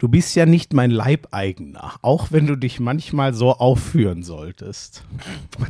du bist ja nicht mein Leibeigener, auch wenn du dich manchmal so aufführen solltest.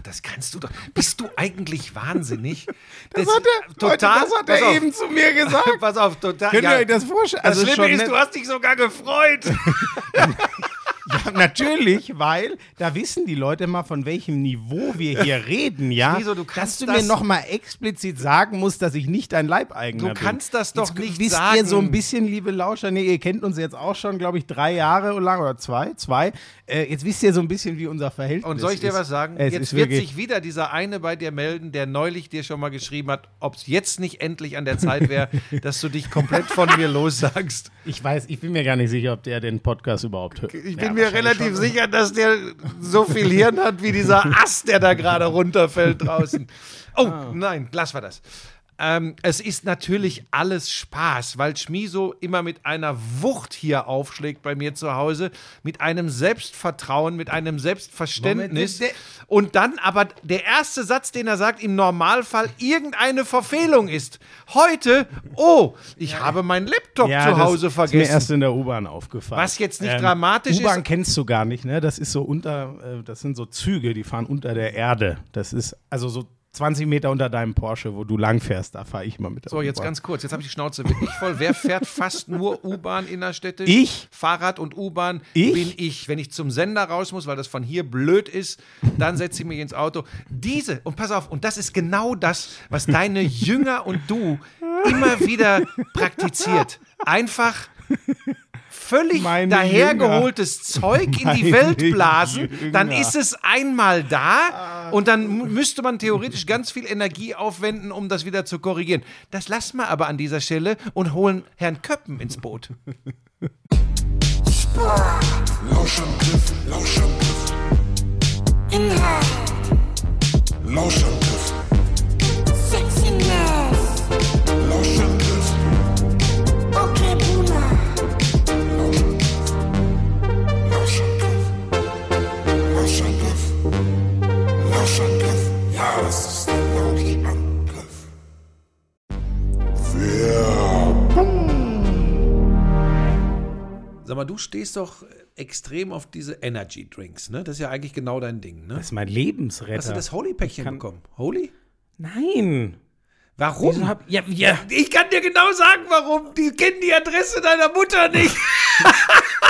Das kannst du doch. Bist du eigentlich wahnsinnig? Das, hat er, total, Leute, das hat er auf, eben zu mir gesagt. Pass auf, total. Könnt ihr euch das vorstellen? Das also Schlimme ist, du hast dich sogar gefreut. Ja, natürlich, weil da wissen die Leute mal, von welchem Niveau wir hier reden, ja. Wieso, du kannst dass du mir nochmal explizit sagen musst, dass ich nicht dein Leibeigener bin. Du kannst das doch jetzt nicht wisst sagen. ihr so ein bisschen, liebe Lauscher, nee, ihr kennt uns jetzt auch schon, glaube ich, drei Jahre lang oder zwei, zwei. Äh, jetzt wisst ihr so ein bisschen, wie unser Verhältnis ist. Und soll ich dir ist. was sagen? Es jetzt wird sich wieder dieser eine bei dir melden, der neulich dir schon mal geschrieben hat, ob es jetzt nicht endlich an der Zeit wäre, dass du dich komplett von mir lossagst. Ich weiß, ich bin mir gar nicht sicher, ob der den Podcast überhaupt hört. Ich bin ja, mir relativ schon. sicher, dass der so viel Hirn hat wie dieser Ast, der da gerade runterfällt draußen. Oh, oh, nein, lass wir das. Ähm, es ist natürlich alles Spaß, weil Schmiso immer mit einer Wucht hier aufschlägt bei mir zu Hause, mit einem Selbstvertrauen, mit einem Selbstverständnis. Moment, und dann aber der erste Satz, den er sagt, im Normalfall irgendeine Verfehlung ist. Heute, oh, ich ja. habe meinen Laptop ja, zu Hause das vergessen. Ist mir erst in der U-Bahn aufgefallen. Was jetzt nicht ähm, dramatisch ist. U-Bahn kennst du gar nicht, ne? Das ist so unter, äh, das sind so Züge, die fahren unter der Erde. Das ist also so 20 Meter unter deinem Porsche, wo du langfährst, da fahre ich mal mit. So, jetzt ganz kurz, jetzt habe ich die Schnauze wirklich voll. Wer fährt fast nur U-Bahn innerstädtisch? Ich. Fahrrad und U-Bahn bin ich. Wenn ich zum Sender raus muss, weil das von hier blöd ist, dann setze ich mich ins Auto. Diese, und pass auf, und das ist genau das, was deine Jünger und du immer wieder praktiziert. Einfach völlig Meine dahergeholtes Jünger. Zeug in die Welt blasen, Jünger. dann ist es einmal da und dann müsste man theoretisch ganz viel Energie aufwenden, um das wieder zu korrigieren. Das lassen wir aber an dieser Stelle und holen Herrn Köppen ins Boot. Lauschangriff, Lauschangriff. Inhalt. Lauschangriff. Lauschangriff. Ja, das ist der Lauschangriff. Sag mal, du stehst doch extrem auf diese Energy Drinks, ne? Das ist ja eigentlich genau dein Ding, ne? Das ist mein Lebensretter. Hast du das Holy-Päckchen bekommen? Holy? Nein. Warum? Hab, ja, ja. Ich kann dir genau sagen, warum. Die kennen die Adresse deiner Mutter nicht.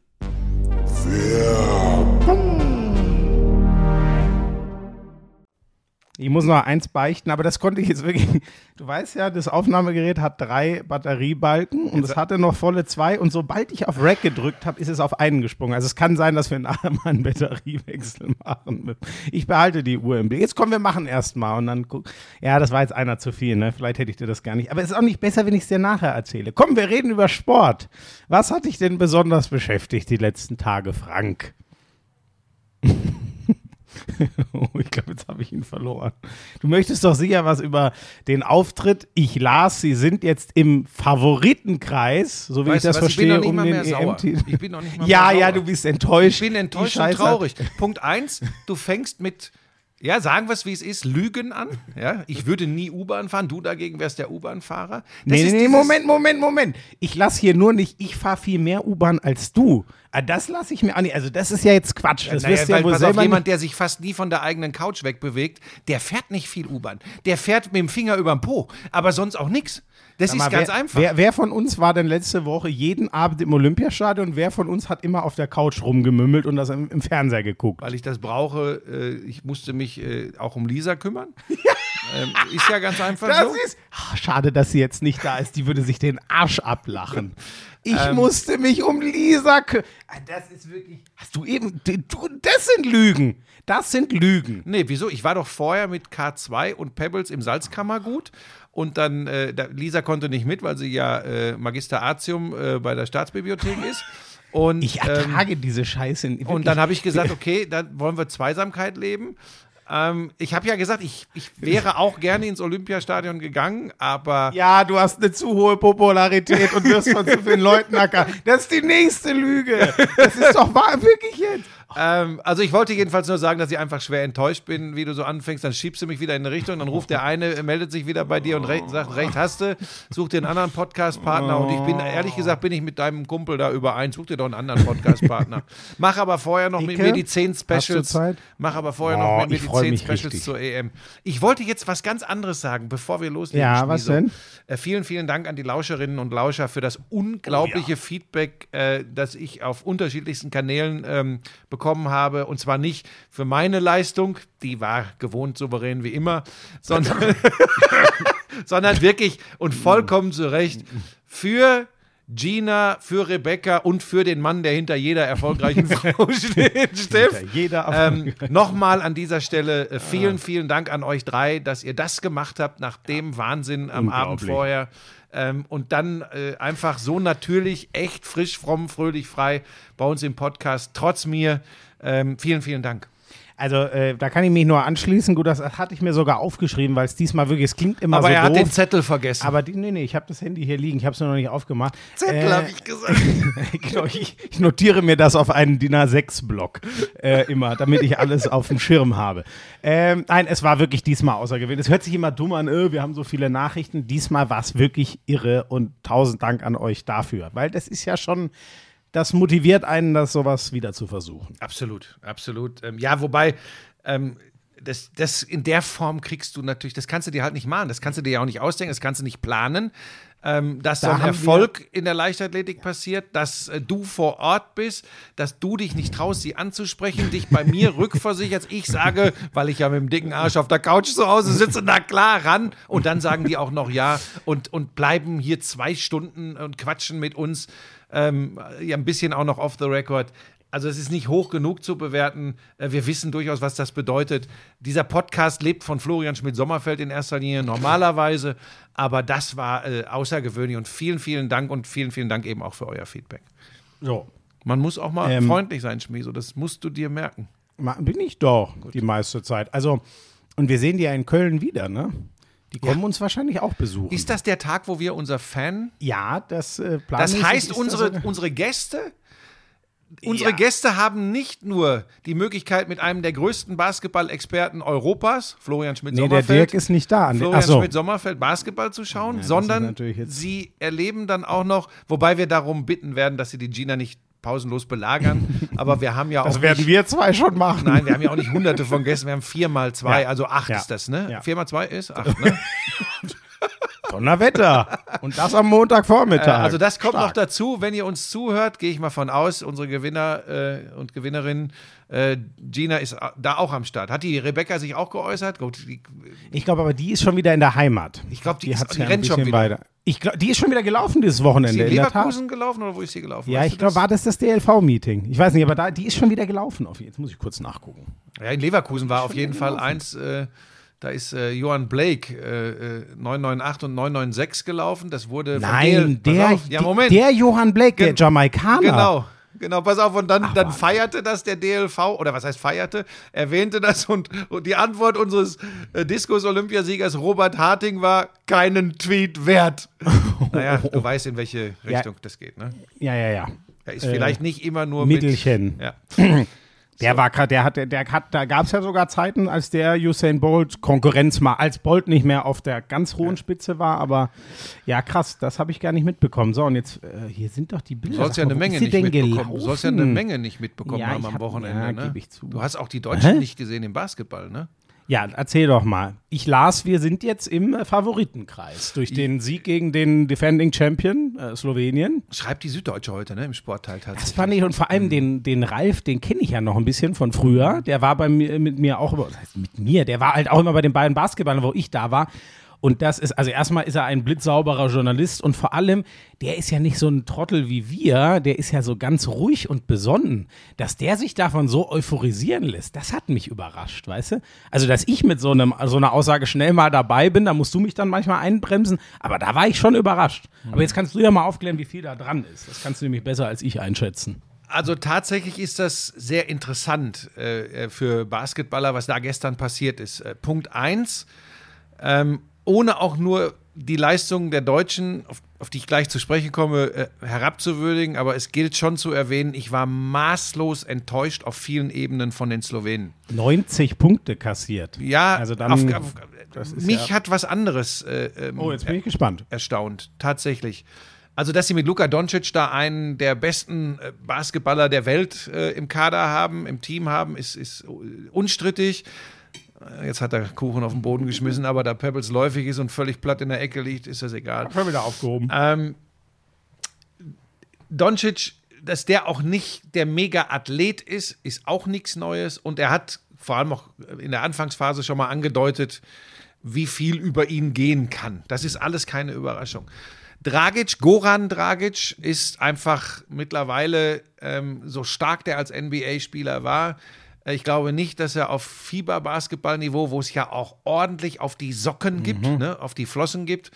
Ich muss noch eins beichten, aber das konnte ich jetzt wirklich. Du weißt ja, das Aufnahmegerät hat drei Batteriebalken und es hatte noch volle zwei. Und sobald ich auf Rack gedrückt habe, ist es auf einen gesprungen. Also es kann sein, dass wir nachher mal einen Batteriewechsel machen. Ich behalte die Uhr im Blick. Jetzt kommen wir machen erstmal und dann guck. Ja, das war jetzt einer zu viel, ne? Vielleicht hätte ich dir das gar nicht. Aber es ist auch nicht besser, wenn ich es dir nachher erzähle. Komm, wir reden über Sport. Was hat dich denn besonders beschäftigt die letzten Tage, Frank? Oh, ich glaube, jetzt habe ich ihn verloren. Du möchtest doch sicher was über den Auftritt. Ich las, Sie sind jetzt im Favoritenkreis, so wie Weißt ich das was, ich bin verstehe, noch nicht um mal den. EM-Titel. Ich bin noch nicht mal Ja, mehr ja, sauer. du bist enttäuscht. Ich bin enttäuscht und traurig. Punkt eins, du fängst mit, ja, sagen wir es wie es ist, Lügen an. Ja, ich würde nie U-Bahn fahren, du dagegen wärst der U-Bahn-Fahrer. Nee, nee, nee, Moment, Moment, Moment. Ich lasse hier nur nicht, ich fahre viel mehr U-Bahn als du. Ah, Das lasse ich mir nicht. Also, das ist ja jetzt Quatsch. Das Naja, wirst du ja weil, wohl pass auf, selber jemand, der sich fast nie von der eigenen Couch wegbewegt, der fährt nicht viel U-Bahn. Der fährt mit dem Finger überm Po, aber sonst auch nichts. Das Sag ist mal, ganz wer, einfach. Wer, wer von uns war denn letzte Woche jeden Abend im Olympiastadion? Wer von uns hat immer auf der Couch rumgemümmelt und das im, im Fernseher geguckt? weil ich das brauche, äh, ich musste mich äh, auch um Lisa kümmern. ähm, ist ja ganz einfach Das so. ist. Ach, schade, dass sie jetzt nicht da ist. Die würde sich den Arsch ablachen. Ich Ähm. musste mich um Lisa kümmern. Das ist wirklich. Hast du eben. Du, das sind Lügen. Das sind Lügen. Nee, wieso? Ich war doch vorher mit K2 und Pebbles im Salzkammergut und dann, äh, da, Lisa konnte nicht mit, weil sie ja äh, Magister Artium äh, bei der Staatsbibliothek ist. Und, Ich ähm, ertrage diese Scheiße. wirklich. und dann habe ich gesagt, okay, dann wollen wir Zweisamkeit leben. Ähm, ich habe ja gesagt, ich, ich wäre auch gerne ins Olympiastadion gegangen, aber Ja, du hast eine zu hohe Popularität und wirst von zu vielen Leuten acker. Das ist die nächste Lüge. Das ist doch wahr, wirklich jetzt. Ähm, also ich wollte jedenfalls nur sagen, dass ich einfach schwer enttäuscht bin, wie du so anfängst. Dann schiebst du mich wieder in eine Richtung, dann ruft der eine, meldet sich wieder bei dir und re sagt, recht hast du, such dir einen anderen Podcast-Partner. Und ich bin, ehrlich gesagt, bin ich mit deinem Kumpel da überein. Such dir doch einen anderen Podcast-Partner. Mach aber vorher noch mit Icke? mir die 10 Hast du Specials. Zeit? Mach aber vorher Oh, noch mit mir die freu 10 mich Specials richtig. zur EM. Ich wollte jetzt was ganz anderes sagen, bevor wir loslegen. Ja, was denn? Äh, vielen, vielen Dank an die Lauscherinnen und Lauscher für das unglaubliche Feedback, äh, das ich auf unterschiedlichsten Kanälen ähm, bekommen habe. Und zwar nicht für meine Leistung, die war gewohnt souverän wie immer, sondern, sondern wirklich und vollkommen zu Recht für Gina, für Rebecca und für den Mann, der hinter jeder erfolgreichen Frau steht, Steff. Ähm, Nochmal an dieser Stelle äh, vielen, vielen Dank an euch drei, dass ihr das gemacht habt nach dem Wahnsinn am Abend vorher. Ähm, und dann äh, einfach so natürlich, echt frisch, fromm, fröhlich, frei bei uns im Podcast, trotz mir. Ähm, vielen, vielen Dank. Also, äh, da kann ich mich nur anschließen. Gut, das hatte ich mir sogar aufgeschrieben, weil es diesmal wirklich, es klingt immer Aber so er hat doof. den Zettel vergessen. aber die, nee, nee, ich habe das Handy hier liegen. Ich habe es nur noch nicht aufgemacht. Zettel Äh, habe ich gesagt. genau, ich, ich notiere mir das auf einen DIN A6-Block äh, immer, damit ich alles auf dem Schirm habe. Ähm, nein, es war wirklich diesmal außergewöhnlich. Es hört sich immer dumm an, äh, wir haben so viele Nachrichten. Diesmal war es wirklich irre und tausend Dank an euch dafür, weil das ist ja schon, das motiviert einen, das sowas wieder zu versuchen. Absolut, absolut. Ähm, ja, wobei, ähm, das, das in der Form kriegst du natürlich, das kannst du dir halt nicht machen, das kannst du dir ja auch nicht ausdenken, das kannst du nicht planen. Ähm, dass Da so ein Erfolg in der Leichtathletik passiert, dass äh, du vor Ort bist, dass du dich nicht traust, sie anzusprechen, dich bei mir rückversicherst. Ich sage, weil ich ja mit dem dicken Arsch auf der Couch zu Hause sitze, na klar, ran. Und dann sagen die auch noch ja und, und bleiben hier zwei Stunden und quatschen mit uns. Ähm, ja, ein bisschen auch noch off the record. Also es ist nicht hoch genug zu bewerten. Äh, Wir wissen durchaus, was das bedeutet. Dieser Podcast lebt von Florian Schmidt-Sommerfeld in erster Linie normalerweise, aber das war äh, außergewöhnlich und vielen, vielen Dank und vielen, vielen Dank eben auch für euer Feedback. So. Man muss auch mal Ähm, freundlich sein, Schmieso, das musst du dir merken. Bin ich doch die meiste Zeit. Also, und wir sehen die ja in Köln wieder, ne? Die kommen uns wahrscheinlich auch besuchen. Ist das der Tag, wo wir unser Fan ja, das äh, Das heißt, unsere, sogar- unsere Gäste, unsere Ja. Gäste haben nicht nur die Möglichkeit, mit einem der größten Basketball-Experten Europas, Florian Nee, der Schmidt-Sommerfeld, Dirk ist nicht da. Florian Achso. Schmidt-Sommerfeld Basketball zu schauen, das ist sondern sie erleben dann auch noch, wobei wir darum bitten werden, dass sie die Gina nicht pausenlos belagern, aber wir haben ja auch Das werden nicht, wir zwei schon machen. Nein, wir haben ja auch nicht hunderte von Gästen, wir haben vier mal zwei, Ja. also acht Ja. ist das, ne? Ja. Vier mal zwei ist acht, ne? Donnerwetter. Und das am Montagvormittag. Äh, also das kommt Stark. noch dazu, wenn ihr uns zuhört, gehe ich mal von aus, unsere Gewinner äh, und Gewinnerinnen, äh, Gina ist da auch am Start. Hat die Rebecca sich auch geäußert? Gut, die, Ich glaube aber, die ist schon wieder in der Heimat. Ich glaub, die ist- hat's die ja rennt schon wieder. weiter. Ich glaub, die ist schon wieder gelaufen dieses ist Wochenende. die in in der. Leverkusen gelaufen oder wo ist sie gelaufen? Ja, Weißt ich glaube, war das das DLV-Meeting? Ich weiß nicht, aber da, die ist schon wieder gelaufen. Auf, jetzt muss ich kurz nachgucken. Ja, in Leverkusen war auf jeden Fall eins, äh, da ist äh, Johann Blake äh, äh, 998 und 996 gelaufen. Das wurde Nein, der, auf, ja, Moment. der Johann Blake, der Gen- Jamaikaner. Genau. Genau, pass auf, und dann, dann Mann. feierte das der DLV, oder was heißt feierte, erwähnte das und, und die Antwort unseres äh, Diskus-Olympiasiegers Robert Harting war keinen Tweet wert. naja, du weißt, in welche Richtung das geht, ne? Ja, ja, ja. Er ist vielleicht nicht immer nur mit. Mittelchen. Ja. Der war gerade, der hat, der hat, da gab es ja sogar Zeiten, als der Usain Bolt Konkurrenz mal, als Bolt nicht mehr auf der ganz hohen Spitze war, aber ja, krass, das habe ich gar nicht mitbekommen. So, und jetzt, äh, hier sind doch die Bilder. Du sollst ja eine Menge nicht mitbekommen. gelaufen? Du sollst ja eine Menge nicht mitbekommen Ja, haben am hab- Wochenende. ja, ne? ich zu. Du hast auch die Deutschen Hä? nicht gesehen im Basketball, ne? Ja, erzähl doch mal. Ich las, wir sind jetzt im äh, Favoritenkreis durch den Sieg gegen den Defending Champion äh, Slowenien. Schreibt die Süddeutsche heute, ne? Im Sportteil Das tatsächlich. fand ich und vor allem den, den Ralf, den kenne ich ja noch ein bisschen von früher. Der war bei mir mit mir auch, über- was heißt mit mir, der war halt auch immer bei den beiden Basketballern, wo ich da war. Und das ist, also erstmal ist er ein blitzsauberer Journalist und vor allem, der ist ja nicht so ein Trottel wie wir, der ist ja so ganz ruhig und besonnen. Dass der sich davon so euphorisieren lässt, das hat mich überrascht, weißt du? Also, dass ich mit so, einem, so einer Aussage schnell mal dabei bin, da musst du mich dann manchmal einbremsen, aber da war ich schon überrascht. Aber jetzt kannst du ja mal aufklären, wie viel da dran ist. Das kannst du nämlich besser als ich einschätzen. Also tatsächlich ist das sehr interessant äh, äh, für Basketballer, was da gestern passiert ist. Äh, Punkt eins, ähm, ohne auch nur die Leistungen der Deutschen, auf, auf die ich gleich zu sprechen komme, äh, herabzuwürdigen, aber es gilt schon zu erwähnen, ich war maßlos enttäuscht auf vielen Ebenen von den Slowenen. 90 Punkte kassiert. Ja, also dann. auf, auf, mich ja, hat was anderes äh, ähm, oh, jetzt bin ich gespannt. erstaunt, tatsächlich. Also, dass sie mit Luka Doncic da einen der besten äh, Basketballer der Welt äh, im Kader haben, im Team haben, ist, ist äh, unstrittig. Äh, Jetzt hat er Kuchen auf den Boden geschmissen, aber da Pebbles läufig ist und völlig platt in der Ecke liegt, ist das egal. Schon wieder aufgehoben. Ähm, Doncic, dass der auch nicht der Mega-Athlet ist, ist auch nichts Neues. Und er hat vor allem auch in der Anfangsphase schon mal angedeutet, wie viel über ihn gehen kann. Das ist alles keine Überraschung. Dragic, Goran Dragic ist einfach mittlerweile ähm, so stark der als NBA-Spieler war. Äh, Ich glaube nicht, dass er auf Fieber-Basketball-Niveau, wo es ja auch ordentlich auf die Socken gibt, ne, auf die Flossen gibt,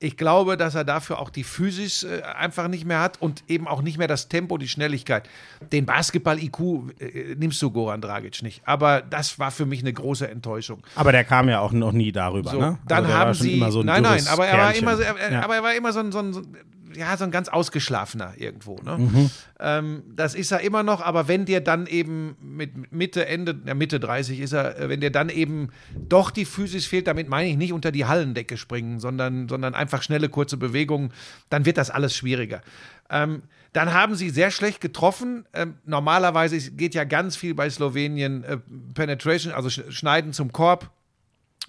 ich glaube, dass er dafür auch die Physis äh, einfach nicht mehr hat und eben auch nicht mehr das Tempo, die Schnelligkeit. Den Basketball-IQ äh, nimmst du Goran Dragic nicht. Aber das war für mich eine große Enttäuschung. Aber der kam ja auch noch nie darüber, So, ne? dann also haben sie. Immer so ein nein, nein, aber er war immer, so- er, ja. aber er war immer so ein, so ein ja, so ein ganz ausgeschlafener irgendwo. Ne? Mhm. Ähm, das ist er immer noch, aber wenn dir dann eben mit Mitte, Ende, ja, Mitte 30 ist er, äh, wenn dir dann eben doch die Physis fehlt, damit meine ich nicht unter die Hallendecke springen, sondern, sondern einfach schnelle, kurze Bewegungen, dann wird das alles schwieriger. Ähm, dann haben sie sehr schlecht getroffen. Ähm, normalerweise geht ja ganz viel bei Slowenien äh, Penetration, also Sch- Schneiden zum Korb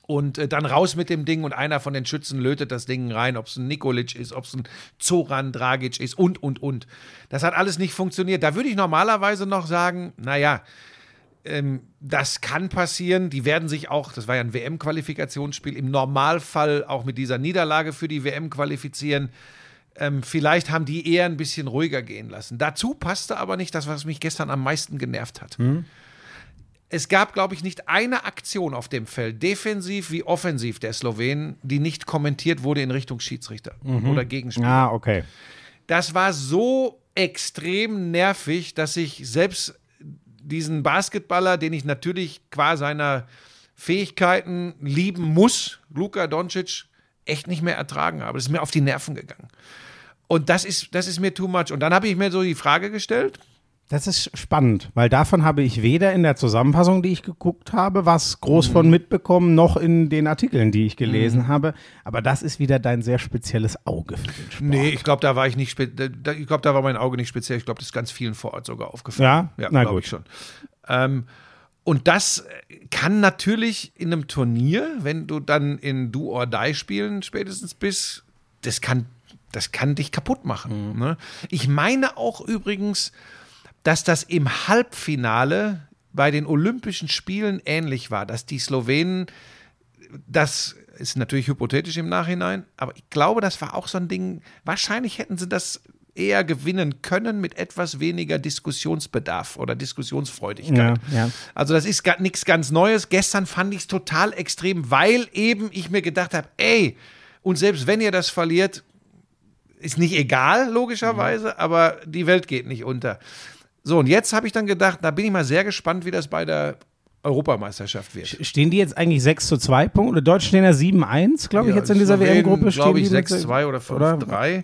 und äh, dann raus mit dem Ding und einer von den Schützen lötet das Ding rein, ob es ein Nikolic ist, ob es ein Zoran Dragic ist und, und, und. Das hat alles nicht funktioniert. Da würde ich normalerweise noch sagen, naja, ähm, das kann passieren. Die werden sich auch, das war ja ein WM-Qualifikationsspiel, im Normalfall auch mit dieser Niederlage für die WM qualifizieren. Ähm, vielleicht haben die eher ein bisschen ruhiger gehen lassen. Dazu passte aber nicht das, was mich gestern am meisten genervt hat. Es gab, glaube ich, nicht eine Aktion auf dem Feld, defensiv wie offensiv der Slowenen, die nicht kommentiert wurde in Richtung Schiedsrichter oder Gegenspieler. Ah, okay. Das war so extrem nervig, dass ich selbst diesen Basketballer, den ich natürlich qua seiner Fähigkeiten lieben muss, Luka Doncic, echt nicht mehr ertragen habe. Das ist mir auf die Nerven gegangen. Und das ist, das ist mir too much. Und dann habe ich mir so die Frage gestellt, Das ist spannend, weil davon habe ich weder in der Zusammenfassung, die ich geguckt habe, was groß von mitbekommen, noch in den Artikeln, die ich gelesen habe. Aber das ist wieder dein sehr spezielles Auge für den Sport. Nee, ich glaube, da war ich nicht, ich glaube, da war mein Auge nicht speziell. Ich glaube, das ist ganz vielen vor Ort sogar aufgefallen. Ja? ja Na glaube ich schon. Ähm, und das kann natürlich in einem Turnier, wenn du dann in Do or Die spielen spätestens bist, das kann, das kann dich kaputt machen. Mhm. Ne? Ich meine auch übrigens, dass das im Halbfinale bei den Olympischen Spielen ähnlich war, dass die Slowenen das ist natürlich hypothetisch im Nachhinein, aber ich glaube, das war auch so ein Ding. Wahrscheinlich hätten sie das eher gewinnen können mit etwas weniger Diskussionsbedarf oder Diskussionsfreudigkeit. Ja, ja. Also das ist nichts ganz Neues. Gestern fand ich es total extrem, weil eben ich mir gedacht habe, ey, und selbst wenn ihr das verliert, ist nicht egal, logischerweise, aber die Welt geht nicht unter. So, und jetzt habe ich dann gedacht, da bin ich mal sehr gespannt, wie das bei der Europameisterschaft wird. Stehen die jetzt eigentlich 6 zu 2 Punkte? Oder Deutsch stehen ja 7-1, glaube ich, jetzt in dieser WM-Gruppe. stehen glaube ich, die mit- 6-2 oder 5-3.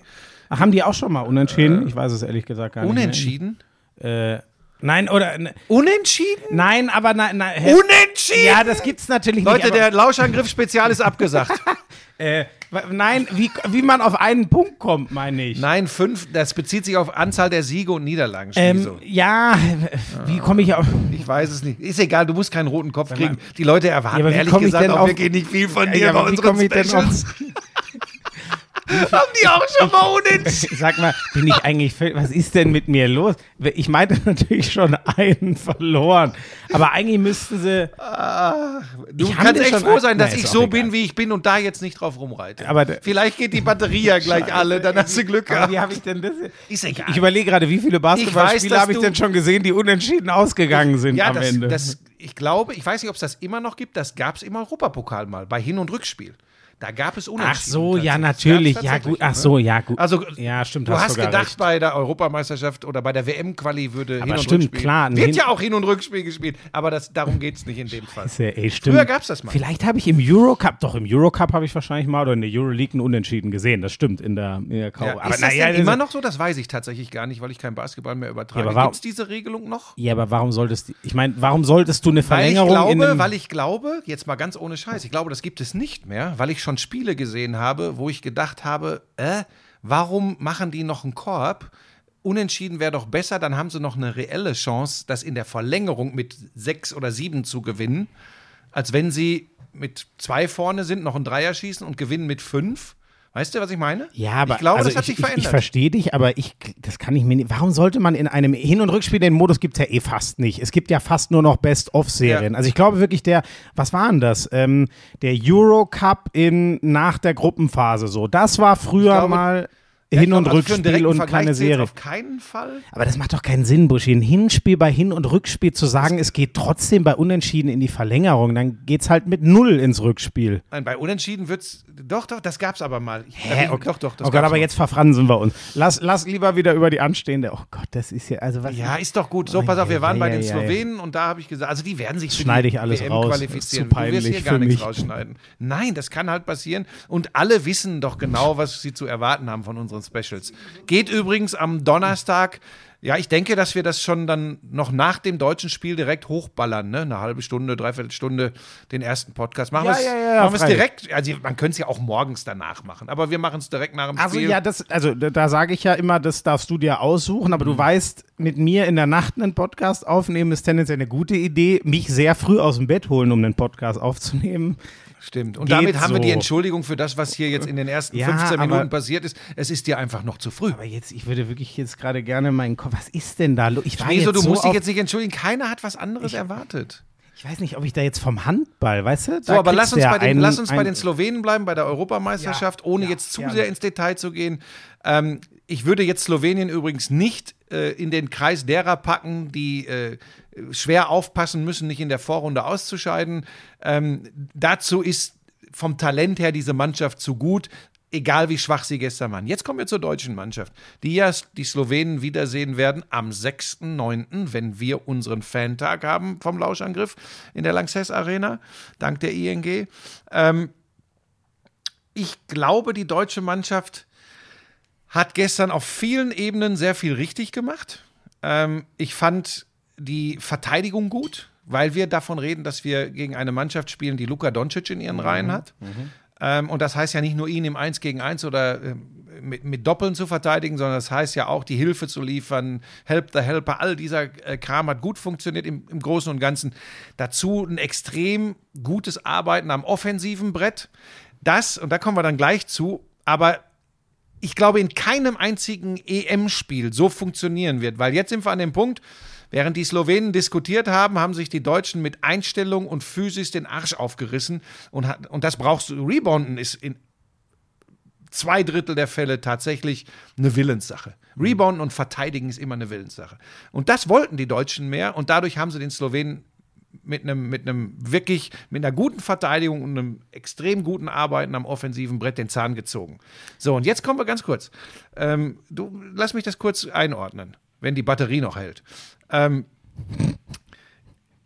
Ach, Haben die auch schon mal unentschieden? ich weiß es ehrlich gesagt gar nicht. Unentschieden? Äh, nein, oder. ne- Unentschieden? Nein, aber nein. nein Unentschieden? Ja, das gibt's natürlich Leute, nicht. der Lauschangriff-Spezial ist abgesagt. äh, nein, wie, wie man auf einen Punkt kommt, meine ich. Nein, fünf, das bezieht sich auf Anzahl der Siege und Niederlagen. Ähm, ja, wie komme ich auf. ich weiß es nicht. Ist egal, du musst keinen roten Kopf kriegen. Die Leute erwarten Ja, ehrlich gesagt auch auf- wirklich nicht viel von dir Ja, bei unseren Specials. auf. Haben die auch schon mal unentschieden? Sag mal, bin ich eigentlich. Was ist denn mit mir los? Ich meinte natürlich schon einen verloren. Aber eigentlich müssten sie. Du Ich hab kannst echt froh ein- sein, dass ist ich so egal. bin, wie ich bin und da jetzt nicht drauf rumreite. Aber Vielleicht geht die Batterie ja gleich alle, dann hast du Glück gehabt. wie habe ich denn das? Ist egal. Ich überlege gerade, wie viele Basketballspiele habe ich du- denn schon gesehen, die unentschieden ausgegangen sind Ja, am das, Ende. das, ich glaube, ich weiß nicht, ob es das immer noch gibt, das gab es im Europapokal mal, bei Hin- und Rückspiel. Da gab es Unentschieden. Ach so, ja, natürlich. Ja, gut. Ach ne? so, ja, gut. Also, ja, stimmt. du hast gedacht, recht. bei der Europameisterschaft oder bei der WM-Quali würde Hin- und stimmt, Rückspiel. klar, ein Wird ja auch Hin- und Rückspiel gespielt, aber das, darum geht es nicht in dem Fall. Ist ja, ey, stimmt. Früher gab's das mal. Vielleicht habe ich im Eurocup, doch im Eurocup habe ich wahrscheinlich mal oder in der Euroleague einen Unentschieden gesehen. Das stimmt in der, in der. Ja, ist das denn immer noch so? Das weiß ich tatsächlich gar nicht, weil ich kein Basketball mehr übertrage. Ja, aber Gibt es diese Regelung noch? Ja, aber warum solltest du, ich meine, warum solltest du eine Weil ich, Verlängerung glaube, weil ich glaube, jetzt mal ganz ohne Scheiß, ich glaube, das gibt es nicht mehr, weil ich schon Spiele gesehen habe, wo ich gedacht habe, äh, warum machen die noch einen Korb? Unentschieden wäre doch besser, dann haben sie noch eine reelle Chance, das in der Verlängerung mit sechs oder sieben zu gewinnen, als wenn sie mit zwei vorne sind, noch einen Dreier schießen und gewinnen mit fünf. Weißt du, was ich meine? Ja, aber ich glaube, also das hat ich, sich ich, verändert. Ich verstehe dich, aber ich, das kann ich mir nicht. Warum sollte man in einem Hin- und Rückspiel den Modus gibt es ja eh fast nicht. Es gibt ja fast nur noch Best-of-Serien. Ja. Also ich glaube wirklich der, was war denn das? Ähm, der Eurocup in nach der Gruppenphase so. Das war früher glaube, mal ich Hin- und glaube, also Rückspiel und Vergleich keine Serie. Auf keinen Fall. Aber das macht doch keinen Sinn, Buschi. Ein Hinspiel bei Hin- und Rückspiel zu sagen, es geht trotzdem bei Unentschieden in die Verlängerung, dann geht's halt mit Null ins Rückspiel. Nein, bei Unentschieden wird's. Doch, doch, das gab's aber mal. Ich- Hä? Doch, doch, das oh Gott, aber mal. jetzt verfransen wir uns. Lass, lass lieber wieder über die anstehende. Oh Gott, das ist ja, also was. Ja, ist doch gut. So, Oh, pass auf, wir waren ja, bei den ja. Slowenen und da habe ich gesagt, also die werden sich für Schneide ich alles WM raus. qualifizieren. Das ist zu du wirst hier peinlich gar nichts mich. rausschneiden. Nein, das kann halt passieren und alle wissen doch genau, was sie zu erwarten haben von unseren Specials. Geht übrigens am Donnerstag. Ja, ich denke, dass wir das schon dann noch nach dem deutschen Spiel direkt hochballern, ne? Eine halbe Stunde, dreiviertel Stunde den ersten Podcast. Machen Ja, wir es ja, ja, machen wir's freilich. direkt. Also man könnte es ja auch morgens danach machen, aber wir machen es direkt nach dem Also Spiel. ja, das, also da, da sage ich ja immer, das darfst du dir aussuchen, aber Mhm. du weißt, mit mir in der Nacht einen Podcast aufnehmen ist tendenziell eine gute Idee. Mich sehr früh aus dem Bett holen, um einen Podcast aufzunehmen. Stimmt. Und Geht damit haben wir die so. Entschuldigung für das, was hier jetzt in den ersten Ja, 15 aber- Minuten passiert ist. Es ist dir einfach noch zu früh. Aber jetzt, ich würde wirklich jetzt gerade gerne meinen Kopf. Was ist denn da? Ich war Wieso, jetzt du so musst dich jetzt nicht entschuldigen. Keiner hat was anderes erwartet. Ich weiß nicht, ob ich da jetzt vom Handball, weißt du? So, aber lass uns, bei den, ein- lass uns bei den Slowenen bleiben, bei der Europameisterschaft, Ja, ohne ja, jetzt zu sehr ins Detail zu gehen. Ähm, ich würde jetzt Slowenien übrigens nicht äh, in den Kreis derer packen, die äh, schwer aufpassen müssen, nicht in der Vorrunde auszuscheiden. Ähm, dazu ist vom Talent her diese Mannschaft zu gut. Egal wie schwach sie gestern waren. Jetzt kommen wir zur deutschen Mannschaft, die ja die Slowenen wiedersehen werden am 6.9., wenn wir unseren Fantag haben vom Lauschangriff in der Lanxess Arena, dank der ING. Ähm, ich glaube, die deutsche Mannschaft hat gestern auf vielen Ebenen sehr viel richtig gemacht. Ähm, ich fand die Verteidigung gut, weil wir davon reden, dass wir gegen eine Mannschaft spielen, die Luka Doncic in ihren Reihen hat. Ähm, und das heißt ja nicht nur ihn im 1 gegen 1 oder ähm, mit, mit Doppeln zu verteidigen, sondern das heißt ja auch, die Hilfe zu liefern, Help the Helper, all dieser äh, Kram hat gut funktioniert im, im Großen und Ganzen. Dazu ein extrem gutes Arbeiten am offensiven Brett. Das, und da kommen wir dann gleich zu, aber ich glaube, in keinem einzigen EM-Spiel so funktionieren wird, weil jetzt sind wir an dem Punkt, während die Slowenen diskutiert haben, haben sich die Deutschen mit Einstellung und Physis den Arsch aufgerissen und, hat, und das brauchst du. Rebounden ist in zwei Drittel der Fälle tatsächlich eine Willenssache. Rebounden und Verteidigen ist immer eine Willenssache. Und das wollten die Deutschen mehr und dadurch haben sie den Slowenen mit einem, mit einem wirklich, mit einer guten Verteidigung und einem extrem guten Arbeiten am offensiven Brett den Zahn gezogen. So, und jetzt kommen wir ganz kurz. Ähm, du, lass mich das kurz einordnen, wenn die Batterie noch hält. Ähm,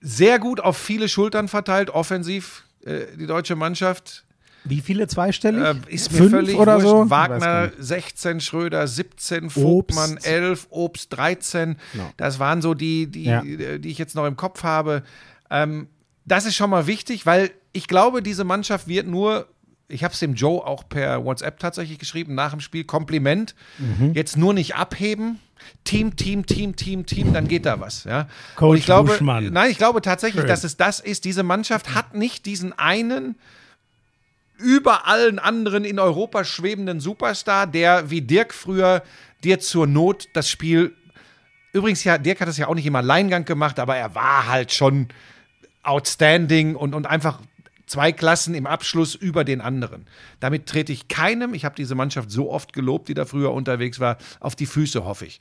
sehr gut auf viele Schultern verteilt, offensiv, äh, die deutsche Mannschaft. Wie viele zweistellig? Äh, ist mir Fünf völlig oder wurscht. so? Wagner nicht. 16, Schröder 17, Vogtmann Obst. 11, Obst 13. Ja. Das waren so die, die, Ja. die ich jetzt noch im Kopf habe. Ähm, das ist schon mal wichtig, weil ich glaube, diese Mannschaft wird nur, ich habe es dem Joe auch per WhatsApp tatsächlich geschrieben, nach dem Spiel, Kompliment, Mhm. jetzt nur nicht abheben. Team, Team, Team, Team, Team, dann geht da was. Ja? Coach Und ich glaube, Buschmann. nein, ich glaube tatsächlich, Schön. dass es das ist. Diese Mannschaft hat nicht diesen einen über allen anderen in Europa schwebenden Superstar, der wie Dirk früher dir zur Not das Spiel. Übrigens, ja, Dirk hat das ja auch nicht im Alleingang gemacht, aber er war halt schon outstanding und, und einfach zwei Klassen im Abschluss über den anderen. Damit trete ich keinem, ich habe diese Mannschaft so oft gelobt, die da früher unterwegs war, auf die Füße, hoffe ich.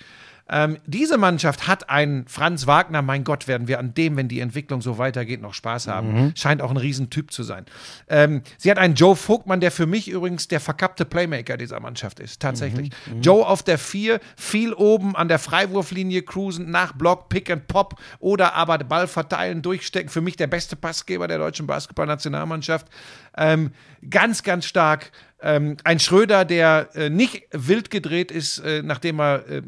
Ähm, diese Mannschaft hat einen Franz Wagner, mein Gott, werden wir an dem, wenn die Entwicklung so weitergeht, noch Spaß haben. Scheint auch ein Riesentyp zu sein. Ähm, sie hat einen Joe Vogtmann, der für mich übrigens der verkappte Playmaker dieser Mannschaft ist, tatsächlich. Joe auf der 4, viel oben an der Freiwurflinie cruisen, nach Block, Pick and Pop oder aber Ball verteilen, durchstecken. Für mich der beste Passgeber der deutschen Basketballnationalmannschaft. Ähm, ganz, ganz stark. Ähm, ein Schröder, der äh, nicht wild gedreht ist, äh, nachdem er äh,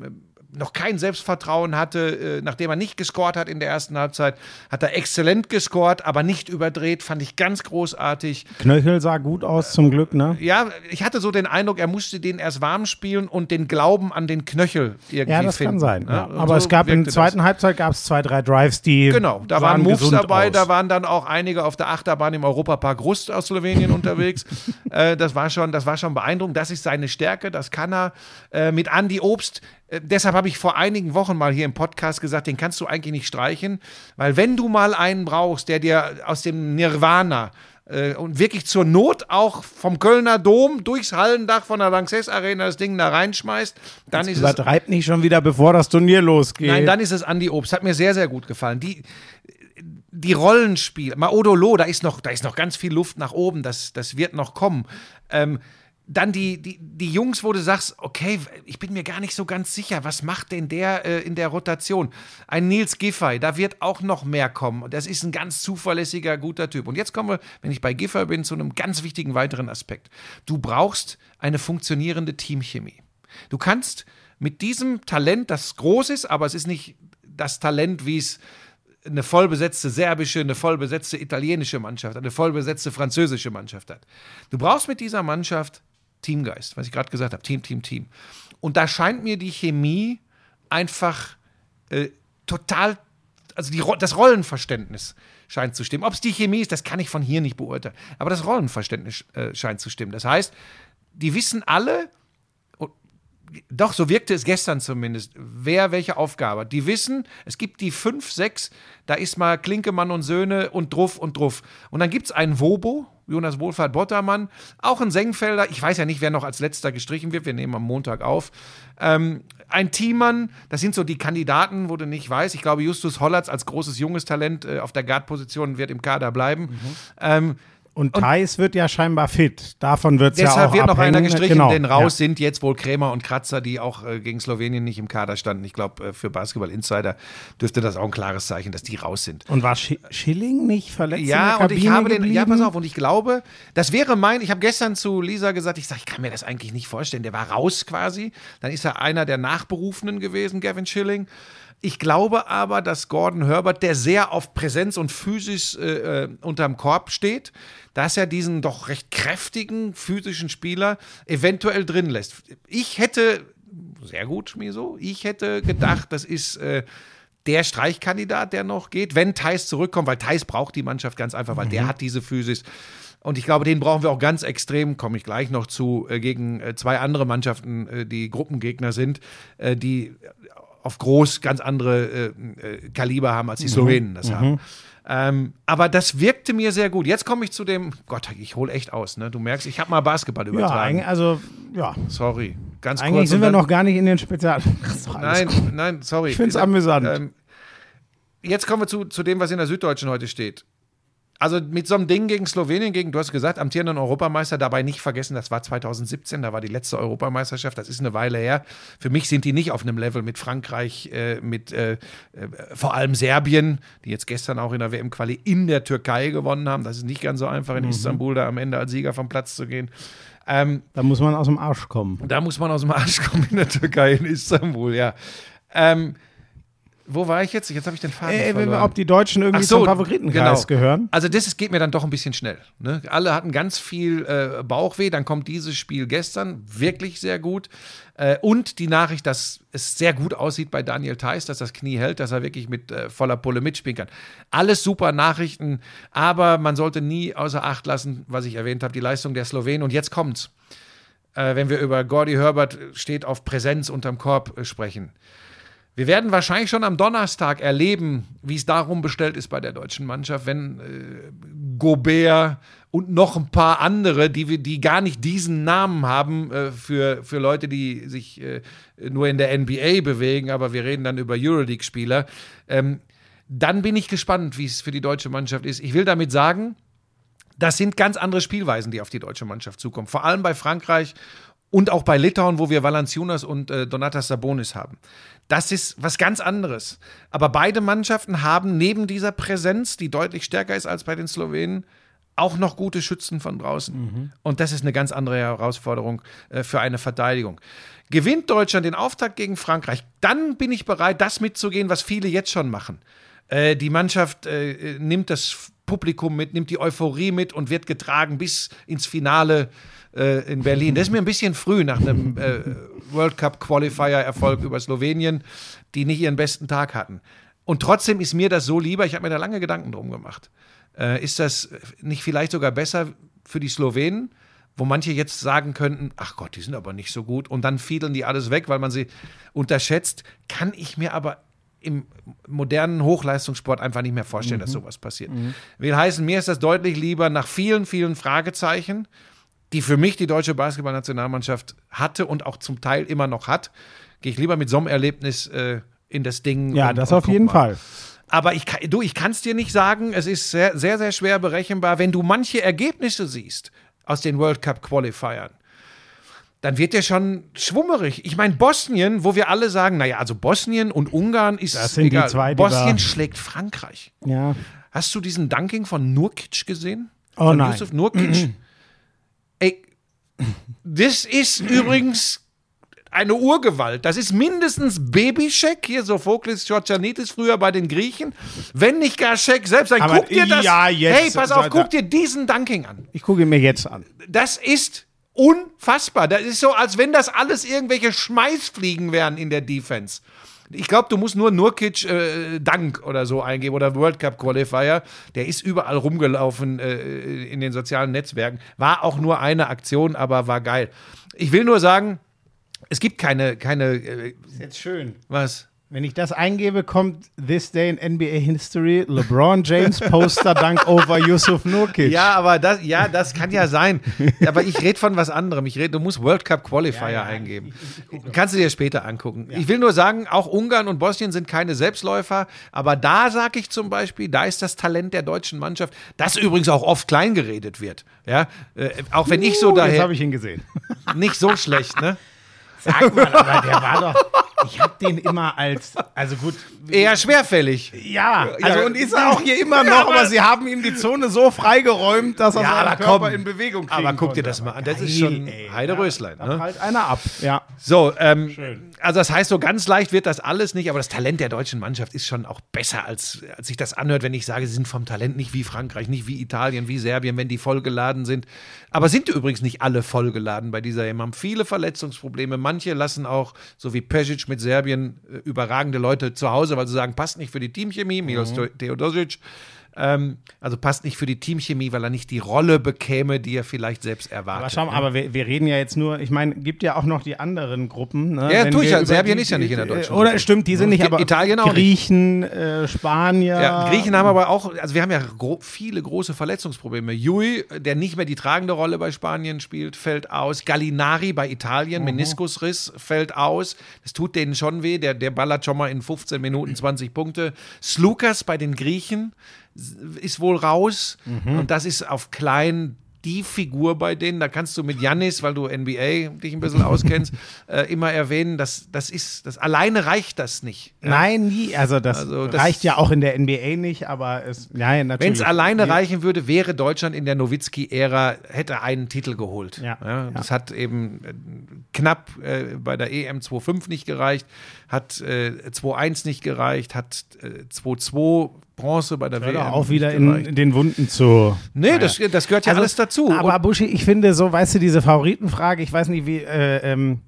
noch kein Selbstvertrauen hatte, äh, nachdem er nicht gescored hat in der ersten Halbzeit, hat er exzellent gescored, aber nicht überdreht, fand ich ganz großartig. Knöchel sah gut aus, zum Glück, ne? Ja, ich hatte so den Eindruck, er musste den erst warm spielen und den Glauben an den Knöchel irgendwie Ja, das finden. kann sein. Ja. Aber so es gab in der zweiten Halbzeit gab es zwei, drei Drives, die. Genau, da waren Moves dabei, aus. da waren dann auch einige auf der Achterbahn im Europapark Rust aus Slowenien unterwegs. Äh, das, war schon, das war schon beeindruckend. Das ist seine Stärke, das kann er. Äh, mit Andy Obst, deshalb habe ich vor einigen Wochen mal hier im Podcast gesagt, den kannst du eigentlich nicht streichen, weil wenn du mal einen brauchst, der dir aus dem Nirvana äh, und wirklich zur Not auch vom Kölner Dom durchs Hallendach von der Lanxess Arena das Ding da reinschmeißt, dann ist es Übertreib nicht schon wieder, bevor das Turnier losgeht. Nein, dann ist es Andy Obst. Hat mir sehr, sehr gut gefallen. Die, die Rollenspiele, Maodolo, da ist noch, da ist noch ganz viel Luft nach oben, das, das wird noch kommen. Ähm, dann die, die, die Jungs, wo du sagst, okay, ich bin mir gar nicht so ganz sicher, was macht denn der äh, in der Rotation? Ein Nils Giffey, da wird auch noch mehr kommen. Das ist ein ganz zuverlässiger, guter Typ. Und jetzt kommen wir, wenn ich bei Giffey bin, zu einem ganz wichtigen weiteren Aspekt. Du brauchst eine funktionierende Teamchemie. Du kannst mit diesem Talent, das groß ist, aber es ist nicht das Talent, wie es eine vollbesetzte serbische, eine vollbesetzte italienische Mannschaft, eine vollbesetzte französische Mannschaft hat. Du brauchst mit dieser Mannschaft Teamgeist, was ich gerade gesagt habe, Team, Team, Team. Und da scheint mir die Chemie einfach äh, total, also die, das Rollenverständnis scheint zu stimmen. Ob es die Chemie ist, das kann ich von hier nicht beurteilen. Aber das Rollenverständnis äh, scheint zu stimmen. Das heißt, die wissen alle, doch, so wirkte es gestern zumindest. Wer welche Aufgabe hat. Die wissen, es gibt die fünf, sechs, da ist mal Klinkemann und Söhne und Druff und Druff. Und dann gibt es einen Wobo, Jonas Wohlfahrt Bottermann, auch ein Sengfelder. Ich weiß ja nicht, wer noch als letzter gestrichen wird. Wir nehmen am Montag auf. Ähm, ein Thiemann, das sind so die Kandidaten, wo du nicht weißt. Ich glaube, Justus Hollatz als großes junges Talent äh, auf der Guard-Position wird im Kader bleiben. Ähm, Und Thais wird ja scheinbar fit. Davon wird es ja auch Deshalb wird noch einer gestrichen, genau. denn raus Ja. sind jetzt wohl Krämer und Kratzer, die auch äh, gegen Slowenien nicht im Kader standen. Ich glaube, äh, für Basketball Insider dürfte das auch ein klares Zeichen, dass die raus sind. Und war Schi- Schilling nicht verletzt in Ja, der und ich habe den, ja, pass auf, und ich glaube, das wäre mein, ich habe gestern zu Lisa gesagt, ich sage, ich kann mir das eigentlich nicht vorstellen. Der war raus quasi. Dann ist er einer der Nachberufenen gewesen, Gavin Schilling. Ich glaube aber, dass Gordon Herbert, der sehr auf Präsenz und Physis äh, äh, unterm Korb steht, dass er diesen doch recht kräftigen physischen Spieler eventuell drin lässt. Ich hätte, sehr gut, Schmiso, ich hätte gedacht, das ist äh, der Streichkandidat, der noch geht, wenn Thais zurückkommt, weil Thais braucht die Mannschaft ganz einfach, weil der hat diese Physis. Und ich glaube, den brauchen wir auch ganz extrem, komme ich gleich noch zu, äh, gegen äh, zwei andere Mannschaften, die Gruppengegner sind, die auf groß ganz andere äh, äh, Kaliber haben, als die Slowenen das haben. Ähm, aber das wirkte mir sehr gut. Jetzt komme ich zu dem, Gott, ich hole echt aus, ne? Du merkst, ich habe mal Basketball Ja, übertragen. eigentlich, also, ja. sorry, ganz Eigentlich kurz. sind wir noch gar nicht in den Spezial. Gut. Nein, nein, sorry. Ich find's amüsant. Ähm, jetzt kommen wir zu, zu dem, was in der Süddeutschen heute steht. Also mit so einem Ding gegen Slowenien, gegen, du hast gesagt, amtierenden Europameister, dabei nicht vergessen, das war 2017, da war die letzte Europameisterschaft, das ist eine Weile her. Für mich sind die nicht auf einem Level mit Frankreich, äh, mit äh, äh, vor allem Serbien, die jetzt gestern auch in der WM-Quali in der Türkei gewonnen haben. Das ist nicht ganz so einfach, in Istanbul da am Ende als Sieger vom Platz zu gehen. Ähm, Da muss man aus dem Arsch kommen. da muss man aus dem Arsch kommen in der Türkei, in Istanbul, ja. Ähm, wo war ich jetzt? Jetzt habe ich den Faden Äh, verloren. ob die Deutschen irgendwie Ach so, zum Favoritenkreis genau. gehören? Also das ist- geht mir dann doch ein bisschen schnell. Ne? Alle hatten ganz viel äh, Bauchweh, dann kommt dieses Spiel gestern, wirklich sehr gut. Äh, und die Nachricht, dass es sehr gut aussieht bei Daniel Theiss, dass das Knie hält, dass er wirklich mit äh, voller Pulle mitspielen kann. Alles super Nachrichten, aber man sollte nie außer Acht lassen, was ich erwähnt habe, die Leistung der Slowenen. Und jetzt kommt's. Äh, wenn wir über Gordy Herbert äh, steht auf Präsenz unterm Korb sprechen. Wir werden wahrscheinlich schon am Donnerstag erleben, wie es darum bestellt ist bei der deutschen Mannschaft, wenn äh, Gobert und noch ein paar andere, die, die gar nicht diesen Namen haben äh, für, für Leute, die sich äh, nur in der NBA bewegen, aber wir reden dann über Euroleague-Spieler. Ähm, dann bin ich gespannt, wie es für die deutsche Mannschaft ist. Ich will damit sagen, das sind ganz andere Spielweisen, die auf die deutsche Mannschaft zukommen. Vor allem bei Frankreich und auch bei Litauen, wo wir Valanciunas und äh, Donatas Sabonis haben. Das ist was ganz anderes. Aber beide Mannschaften haben neben dieser Präsenz, die deutlich stärker ist als bei den Slowenen, auch noch gute Schützen von draußen. Und das ist eine ganz andere Herausforderung äh, für eine Verteidigung. Gewinnt Deutschland den Auftakt gegen Frankreich, dann bin ich bereit, das mitzugehen, was viele jetzt schon machen. Äh, die Mannschaft äh, nimmt das Publikum mit, nimmt die Euphorie mit und wird getragen bis ins Finale äh, in Berlin. Das ist mir ein bisschen früh nach einem äh, World Cup Qualifier-Erfolg über Slowenien, die nicht ihren besten Tag hatten. Und trotzdem ist mir das so lieber, ich habe mir da lange Gedanken drum gemacht. Äh, ist das nicht vielleicht sogar besser für die Slowenen, wo manche jetzt sagen könnten, ach Gott, die sind aber nicht so gut und dann fiedeln die alles weg, weil man sie unterschätzt, kann ich mir aber im modernen Hochleistungssport einfach nicht mehr vorstellen, dass sowas passiert. Will heißen, mir ist das deutlich lieber nach vielen, vielen Fragezeichen, die für mich die deutsche Basketballnationalmannschaft hatte und auch zum Teil immer noch hat, gehe ich lieber mit so einem Erlebnis äh, in das Ding. Ja, und- das und auf jeden mal. Fall. Aber ich, kann- du, ich kann es dir nicht sagen. Es ist sehr, sehr, sehr schwer berechenbar. Wenn du manche Ergebnisse siehst aus den World Cup Qualifiern, dann wird dir schon schwummerig. Ich meine, Bosnien, wo wir alle sagen, naja, also Bosnien und Ungarn ist Das sind die egal. zwei, die Bosnien wir- schlägt Frankreich. Ja. Hast du diesen Dunking von Nurkic gesehen? Oh von nein. Yusuf Nurkic? Ey, das ist übrigens eine Urgewalt. Das ist mindestens Babyscheck, hier Sophokles Georgianitis früher bei den Griechen, wenn nicht gar Scheck selbst. Dann Aber guck dir das. ja, jetzt- hey, pass auf, so- guck dir diesen Dunking an. Ich gucke ihn mir jetzt an. Das ist unfassbar. Das ist so, als wenn das alles irgendwelche Schmeißfliegen wären in der Defense. Ich glaube, du musst nur Nurkic äh, Dank oder so eingeben oder World Cup Qualifier. Der ist überall rumgelaufen äh, in den sozialen Netzwerken. War auch nur eine Aktion, aber war geil. Ich will nur sagen, es gibt keine, keine, äh, Ist jetzt schön. was? Wenn ich das eingebe, kommt This Day in NBA History, LeBron James Poster Dank over Yusuf Nurkic. Ja, aber das, ja, das kann ja sein. Aber ich rede von was anderem. Ich rede, du musst World Cup Qualifier eingeben. Kannst du dir später angucken. Ich will nur sagen, auch Ungarn und Bosnien sind keine Selbstläufer. Aber da sage ich zum Beispiel, da ist das Talent der deutschen Mannschaft, das übrigens auch oft klein geredet wird. Ja, äh, auch wenn ich so Uh, jetzt daher habe ich ihn gesehen. nicht so schlecht, ne? Sag mal, aber der war doch. Ich habe den immer als, also gut, Eher schwerfällig. ja, also Ja, und ist er auch hier immer noch, aber, sie haben ihm die Zone so freigeräumt, dass er Ja, seinen aber Körper komm. in Bewegung kriegen Aber guck dir das mal an. Das Geil, ist schon ey. Heideröslein. Da Ne? halt einer ab. Ja. So, ähm, also das heißt, so ganz leicht wird das alles nicht, aber das Talent der deutschen Mannschaft ist schon auch besser, als, als sich das anhört, wenn ich sage, sie sind vom Talent nicht wie Frankreich, nicht wie Italien, wie Serbien, wenn die vollgeladen sind. Aber sind übrigens nicht alle vollgeladen bei dieser EM, haben viele Verletzungsprobleme. Manche lassen auch, so wie Pesic mit Serbien, äh, überragende Leute zu Hause, weil sie sagen, passt nicht für die Teamchemie, Milos Teodosic. Ähm, also passt nicht für die Teamchemie, weil er nicht die Rolle bekäme, die er vielleicht selbst erwartet. Aber schau mal, aber wir, wir reden ja jetzt nur, ich meine, gibt ja auch noch die anderen Gruppen. Ne? Ja, Wenn tue ich ja. Serbien die- ist ja nicht in der deutschen Oder Gruppe. stimmt, die sind nicht, aber Italien auch. Griechen, äh, Spanier. Ja, Griechen haben aber auch, also wir haben ja gro viele große Verletzungsprobleme. Jui, der nicht mehr die tragende Rolle bei Spanien spielt, fällt aus. Gallinari bei Italien, Meniskusriss, fällt aus. Das tut denen schon weh. Der, der ballert schon mal in 15 Minuten 20 Punkte. Slukas bei den Griechen ist wohl raus. Und das ist auf klein die Figur bei denen, da kannst du mit Janis, weil du NBA dich ein bisschen auskennst, äh, immer erwähnen, dass das ist, das alleine reicht das nicht. Ja. Nein, nie. Also das, Also das- reicht ja auch in der NBA nicht, aber es, nein, natürlich. Wenn es alleine Wir- reichen würde, wäre Deutschland in der Nowitzki-Ära, hätte einen Titel geholt. Ja, das hat eben äh, knapp äh, bei der EM 2.5 nicht gereicht, hat äh, 2.1 nicht gereicht, hat äh, 2.2 Bronze bei der WM doch auch wieder in, in den Wunden zu. Nee, das, das gehört ja alles dazu. Also, Aber Und- Buschi, ich finde so, weißt du, diese Favoritenfrage, ich weiß nicht, wie, äh, ähm,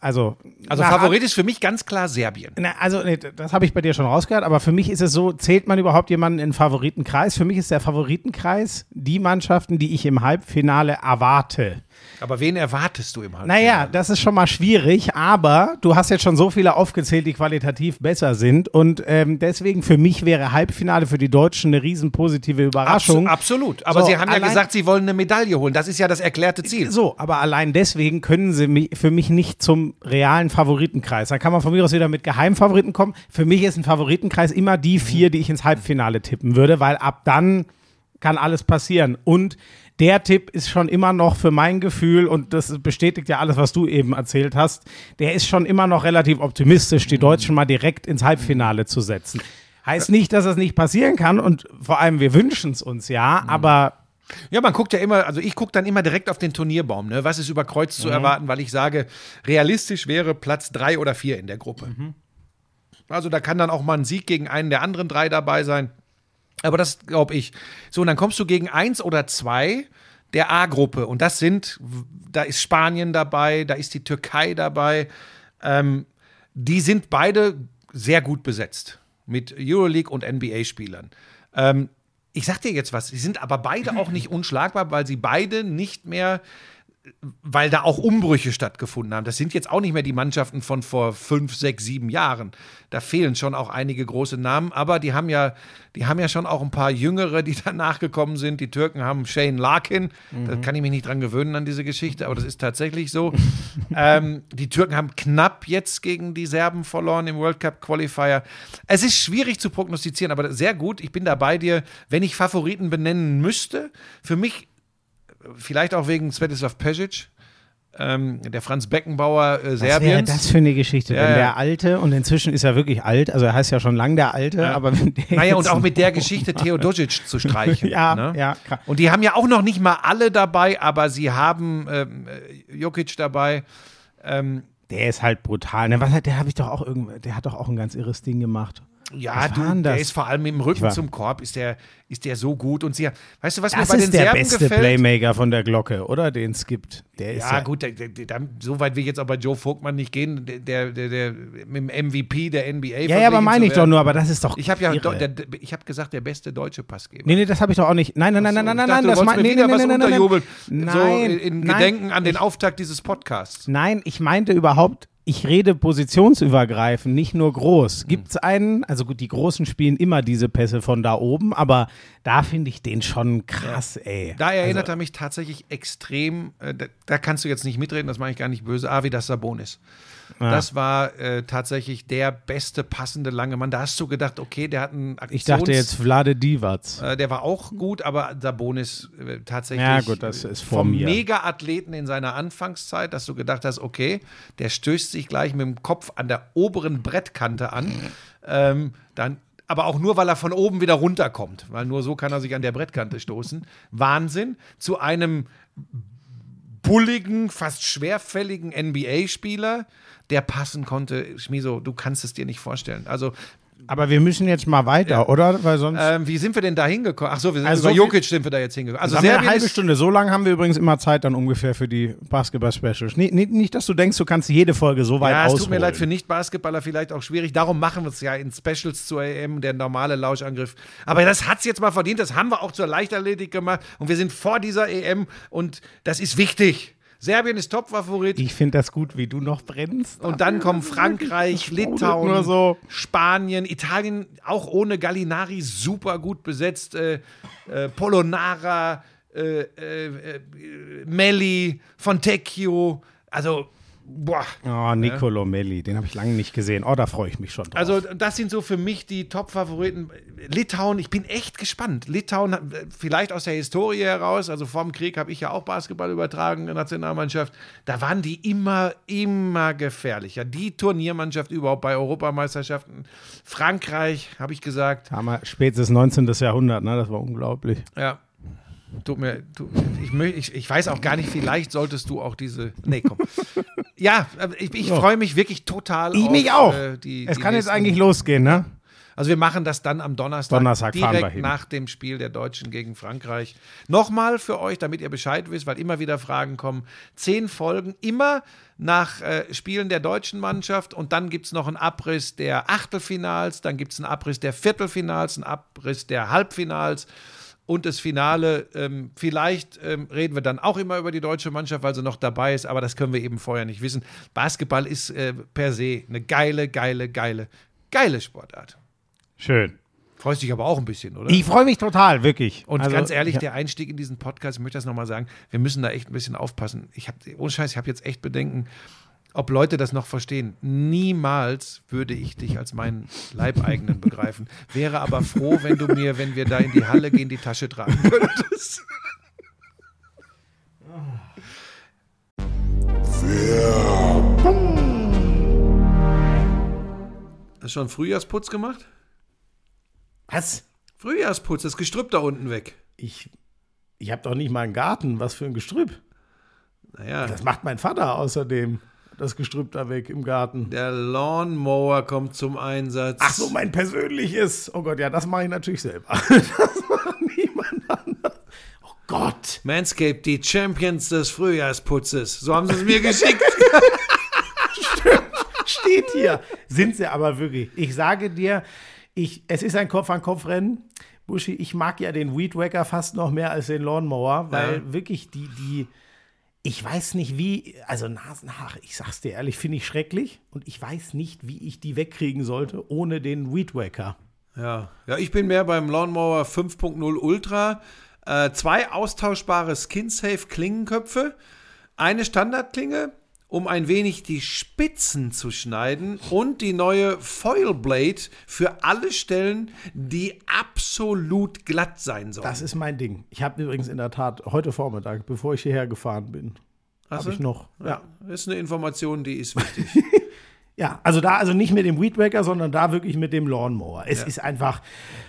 also. also Favorit ist für mich ganz klar Serbien. Na, also, nee, das habe ich bei dir schon rausgehört, aber für mich ist es so, zählt man überhaupt jemanden in den Favoritenkreis? Für mich ist der Favoritenkreis die Mannschaften, die ich im Halbfinale erwarte. Aber wen erwartest du im Halbfinale? Naja, das ist schon mal schwierig, aber du hast jetzt schon so viele aufgezählt, die qualitativ besser sind und ähm, deswegen für mich wäre Halbfinale für die Deutschen eine riesen positive Überraschung. Absu- absolut. Aber So, sie haben ja gesagt, sie wollen eine Medaille holen. Das ist ja das erklärte Ziel. So, aber allein deswegen können sie mich, für mich nicht zum realen Favoritenkreis. Da kann man von mir aus wieder mit Geheimfavoriten kommen. Für mich ist ein Favoritenkreis immer die vier, die ich ins Halbfinale tippen würde, weil ab dann kann alles passieren. Und der Tipp ist schon immer noch für mein Gefühl, und das bestätigt ja alles, was du eben erzählt hast, der ist schon immer noch relativ optimistisch, die Deutschen mal direkt ins Halbfinale zu setzen. Heißt nicht, dass das nicht passieren kann und vor allem wir wünschen es uns ja, aber Ja, man guckt ja immer, also ich gucke dann immer direkt auf den Turnierbaum, ne? Was ist über Kreuz zu erwarten, weil ich sage, realistisch wäre Platz drei oder vier in der Gruppe. Also da kann dann auch mal ein Sieg gegen einen der anderen drei dabei sein. Aber das glaube ich. So, und dann kommst du gegen eins oder zwei der A-Gruppe. Und das sind, da ist Spanien dabei, da ist die Türkei dabei. Ähm, die sind beide sehr gut besetzt mit Euroleague und NBA-Spielern. Ähm, ich sag dir jetzt was, sie sind aber beide auch nicht unschlagbar, weil sie beide nicht mehr, weil da auch Umbrüche stattgefunden haben. Das sind jetzt auch nicht mehr die Mannschaften von vor fünf, sechs, sieben Jahren. Da fehlen schon auch einige große Namen, aber die haben ja, die haben ja schon auch ein paar Jüngere, die danach gekommen sind. Die Türken haben Shane Larkin, da kann ich mich nicht dran gewöhnen an diese Geschichte, aber das ist tatsächlich so. ähm, die Türken haben knapp jetzt gegen die Serben verloren im World Cup Qualifier. Es ist schwierig zu prognostizieren, aber sehr gut. Ich bin da bei dir. Wenn ich Favoriten benennen müsste, für mich vielleicht auch wegen Svetislav Pesic, ähm, der Franz Beckenbauer äh, Was wäre Serbiens. das für eine Geschichte, Ja, wenn ja. der Alte, und inzwischen ist er wirklich alt, also er heißt ja schon lang der Alte, aber wenn der naja, und auch mit der Geschichte Theodosic zu streichen. Ja, ne? ja, klar. Und die haben ja auch noch nicht mal alle dabei, aber sie haben ähm, äh, Jokic dabei. Ähm, Der ist halt brutal. Ne? Was hat, der habe ich doch auch irgendwie, der hat doch auch ein ganz irres Ding gemacht. Ja, du, der das? ist vor allem im Rücken zum Korb, ist der, ist der so gut. Und sie, weißt du, was Das mir bei den ist der Serben beste gefällt? Playmaker von der Glocke, oder? Den es gibt. Der Ja, gut, der, der, der, so weit will ich jetzt auch bei Joe Vogtmann nicht gehen, der, der, der, mit dem MVP der NBA. Ja, ja, aber meine ich doch nur, aber das ist doch Ich habe ja, ich habe gesagt, der beste deutsche Passgeber. Nee, nee, das habe ich doch auch nicht. Nein, nein, nein, nein, So, nein, ich nein, dachte, nein, du das wolltest mein, mir nee, wieder nee, was nee, nein, nein, unterjubeln. nein. So Nein, in, in nein, Gedenken an den Auftakt dieses Podcasts. Nein, ich meinte überhaupt, ich rede positionsübergreifend, nicht nur groß. Gibt es einen, also gut, die Großen spielen immer diese Pässe von da oben, aber da finde ich den schon krass, ey. Da erinnert er mich tatsächlich extrem, äh, da, da kannst du jetzt nicht mitreden, das mache ich gar nicht böse, ah, wie das Sabonis. Das war äh, tatsächlich der beste passende lange Mann. Da hast du gedacht, okay, der hat einen Aktions... Ich dachte jetzt Vlade Divac. Äh, der war auch gut, aber Sabonis äh, tatsächlich Ja, gut, das ist vor vom. Mega-Athleten in seiner Anfangszeit, dass du gedacht hast, okay, der stößt sich gleich mit dem Kopf an der oberen Brettkante an. Ähm, dann, aber auch nur, weil er von oben wieder runterkommt, weil nur so kann er sich an der Brettkante stoßen. Wahnsinn. Zu einem bulligen, fast schwerfälligen NBA-Spieler, der passen konnte. Schmiso, du kannst es dir nicht vorstellen. Also Aber wir müssen jetzt mal weiter, oder? Weil sonst. ähm, wie sind wir denn da hingekommen? Ach so, wir sind Also über so Jokic sind wir da jetzt hingekommen. Also wir eine halbe Stunde. So lange haben wir übrigens immer Zeit dann ungefähr für die Basketball-Specials. Nicht, nicht, nicht, dass du denkst, du kannst jede Folge so weit Ja, es ausholen. tut mir leid für Nicht-Basketballer vielleicht auch schwierig. Darum machen wir es ja in Specials zur EM, der normale Lauschangriff. Aber das hat es jetzt mal verdient. Das haben wir auch zur Leichtathletik gemacht. Und wir sind vor dieser EM und das ist wichtig. Serbien ist Top-Favorit. Ich finde das gut, wie du noch brennst. Und dann kommen Frankreich, Litauen, so. Spanien, Italien, auch ohne Gallinari super gut besetzt. Äh, äh, Polonara, äh, äh, äh, Melli, Fontecchio. Also, boah. Oh, Nicolo Melli, den habe ich lange nicht gesehen. Oh, da freue ich mich schon drauf. Also, das sind so für mich die Top-Favoriten. Litauen, ich bin echt gespannt. Litauen, äh, vielleicht aus der Historie heraus, also vorm Krieg habe ich ja auch Basketball übertragen in der Nationalmannschaft. Da waren die immer, immer gefährlicher. Die Turniermannschaft überhaupt bei Europameisterschaften. Frankreich, habe ich gesagt. wir spätes 19. Jahrhundert, ne? Das war unglaublich. Ja. Tut mir, tu, ich, ich, ich weiß auch gar nicht, vielleicht solltest du auch diese. Nee, komm. Ja, aber ich, ich So. freue mich wirklich total. Ich auf, mich auch. äh, die, es die kann jetzt eigentlich losgehen, ne? Also wir machen das dann am Donnerstag, Donnerstag direkt nach dem Spiel der Deutschen gegen Frankreich. Nochmal für euch, damit ihr Bescheid wisst, weil immer wieder Fragen kommen. Zehn Folgen, immer nach äh, Spielen der deutschen Mannschaft und dann gibt es noch einen Abriss der Achtelfinals, dann gibt es einen Abriss der Viertelfinals, einen Abriss der Halbfinals und das Finale. Ähm, vielleicht ähm, reden wir dann auch immer über die deutsche Mannschaft, weil sie noch dabei ist, aber das können wir eben vorher nicht wissen. Basketball ist äh, per se eine geile, geile, geile, geile Sportart. Schön. Freust dich aber auch ein bisschen, oder? Ich freue mich total, wirklich. und Also, ganz ehrlich, ja. der Einstieg in diesen Podcast, ich möchte das nochmal sagen, wir müssen da echt ein bisschen aufpassen. Ich habe, ohne Scheiß, ich habe jetzt echt Bedenken, ob Leute das noch verstehen. Niemals würde ich dich als meinen Leibeigenen begreifen. Wäre aber froh, wenn du mir, wenn wir da in die Halle gehen, die Tasche tragen würdest. Hast du schon Frühjahrsputz gemacht? Was? Frühjahrsputz, das Gestrüpp da unten weg. Ich, ich habe doch nicht mal einen Garten. Was für ein Gestrüpp. Naja, Das macht mein Vater außerdem. Das Gestrüpp da weg im Garten. der Lawnmower kommt zum Einsatz. Ach so, mein persönliches. Oh Gott, ja, das mache ich natürlich selber. Das macht niemand anders. Oh Gott. Manscaped, die Champions des Frühjahrsputzes. So haben sie es mir geschickt. Steht hier. Sind sie aber wirklich. Ich sage dir, ich, es ist ein Kopf-an-Kopf-Rennen. Buschi, ich mag ja den Weed Wacker fast noch mehr als den Lawnmower, weil Ja. wirklich die, die, ich weiß nicht wie, also Nasenhaare, ich sag's dir ehrlich, finde ich schrecklich und ich weiß nicht, wie ich die wegkriegen sollte ohne den Weed Wacker. Ja. ja, ich bin mehr beim Lawnmower 5.0 Ultra. Äh, zwei austauschbare Skin-Safe Klingenköpfe, eine Standardklinge, um ein wenig die Spitzen zu schneiden und die neue Foil Blade für alle Stellen, die absolut glatt sein sollen. Das ist mein Ding. Ich habe übrigens in der Tat heute Vormittag, bevor ich hierher gefahren bin, habe ich noch, ja. Das ist eine Information, die ist wichtig. Ja, also da, also nicht mit dem Weed Wacker, sondern da wirklich mit dem Lawnmower. Es ist einfach,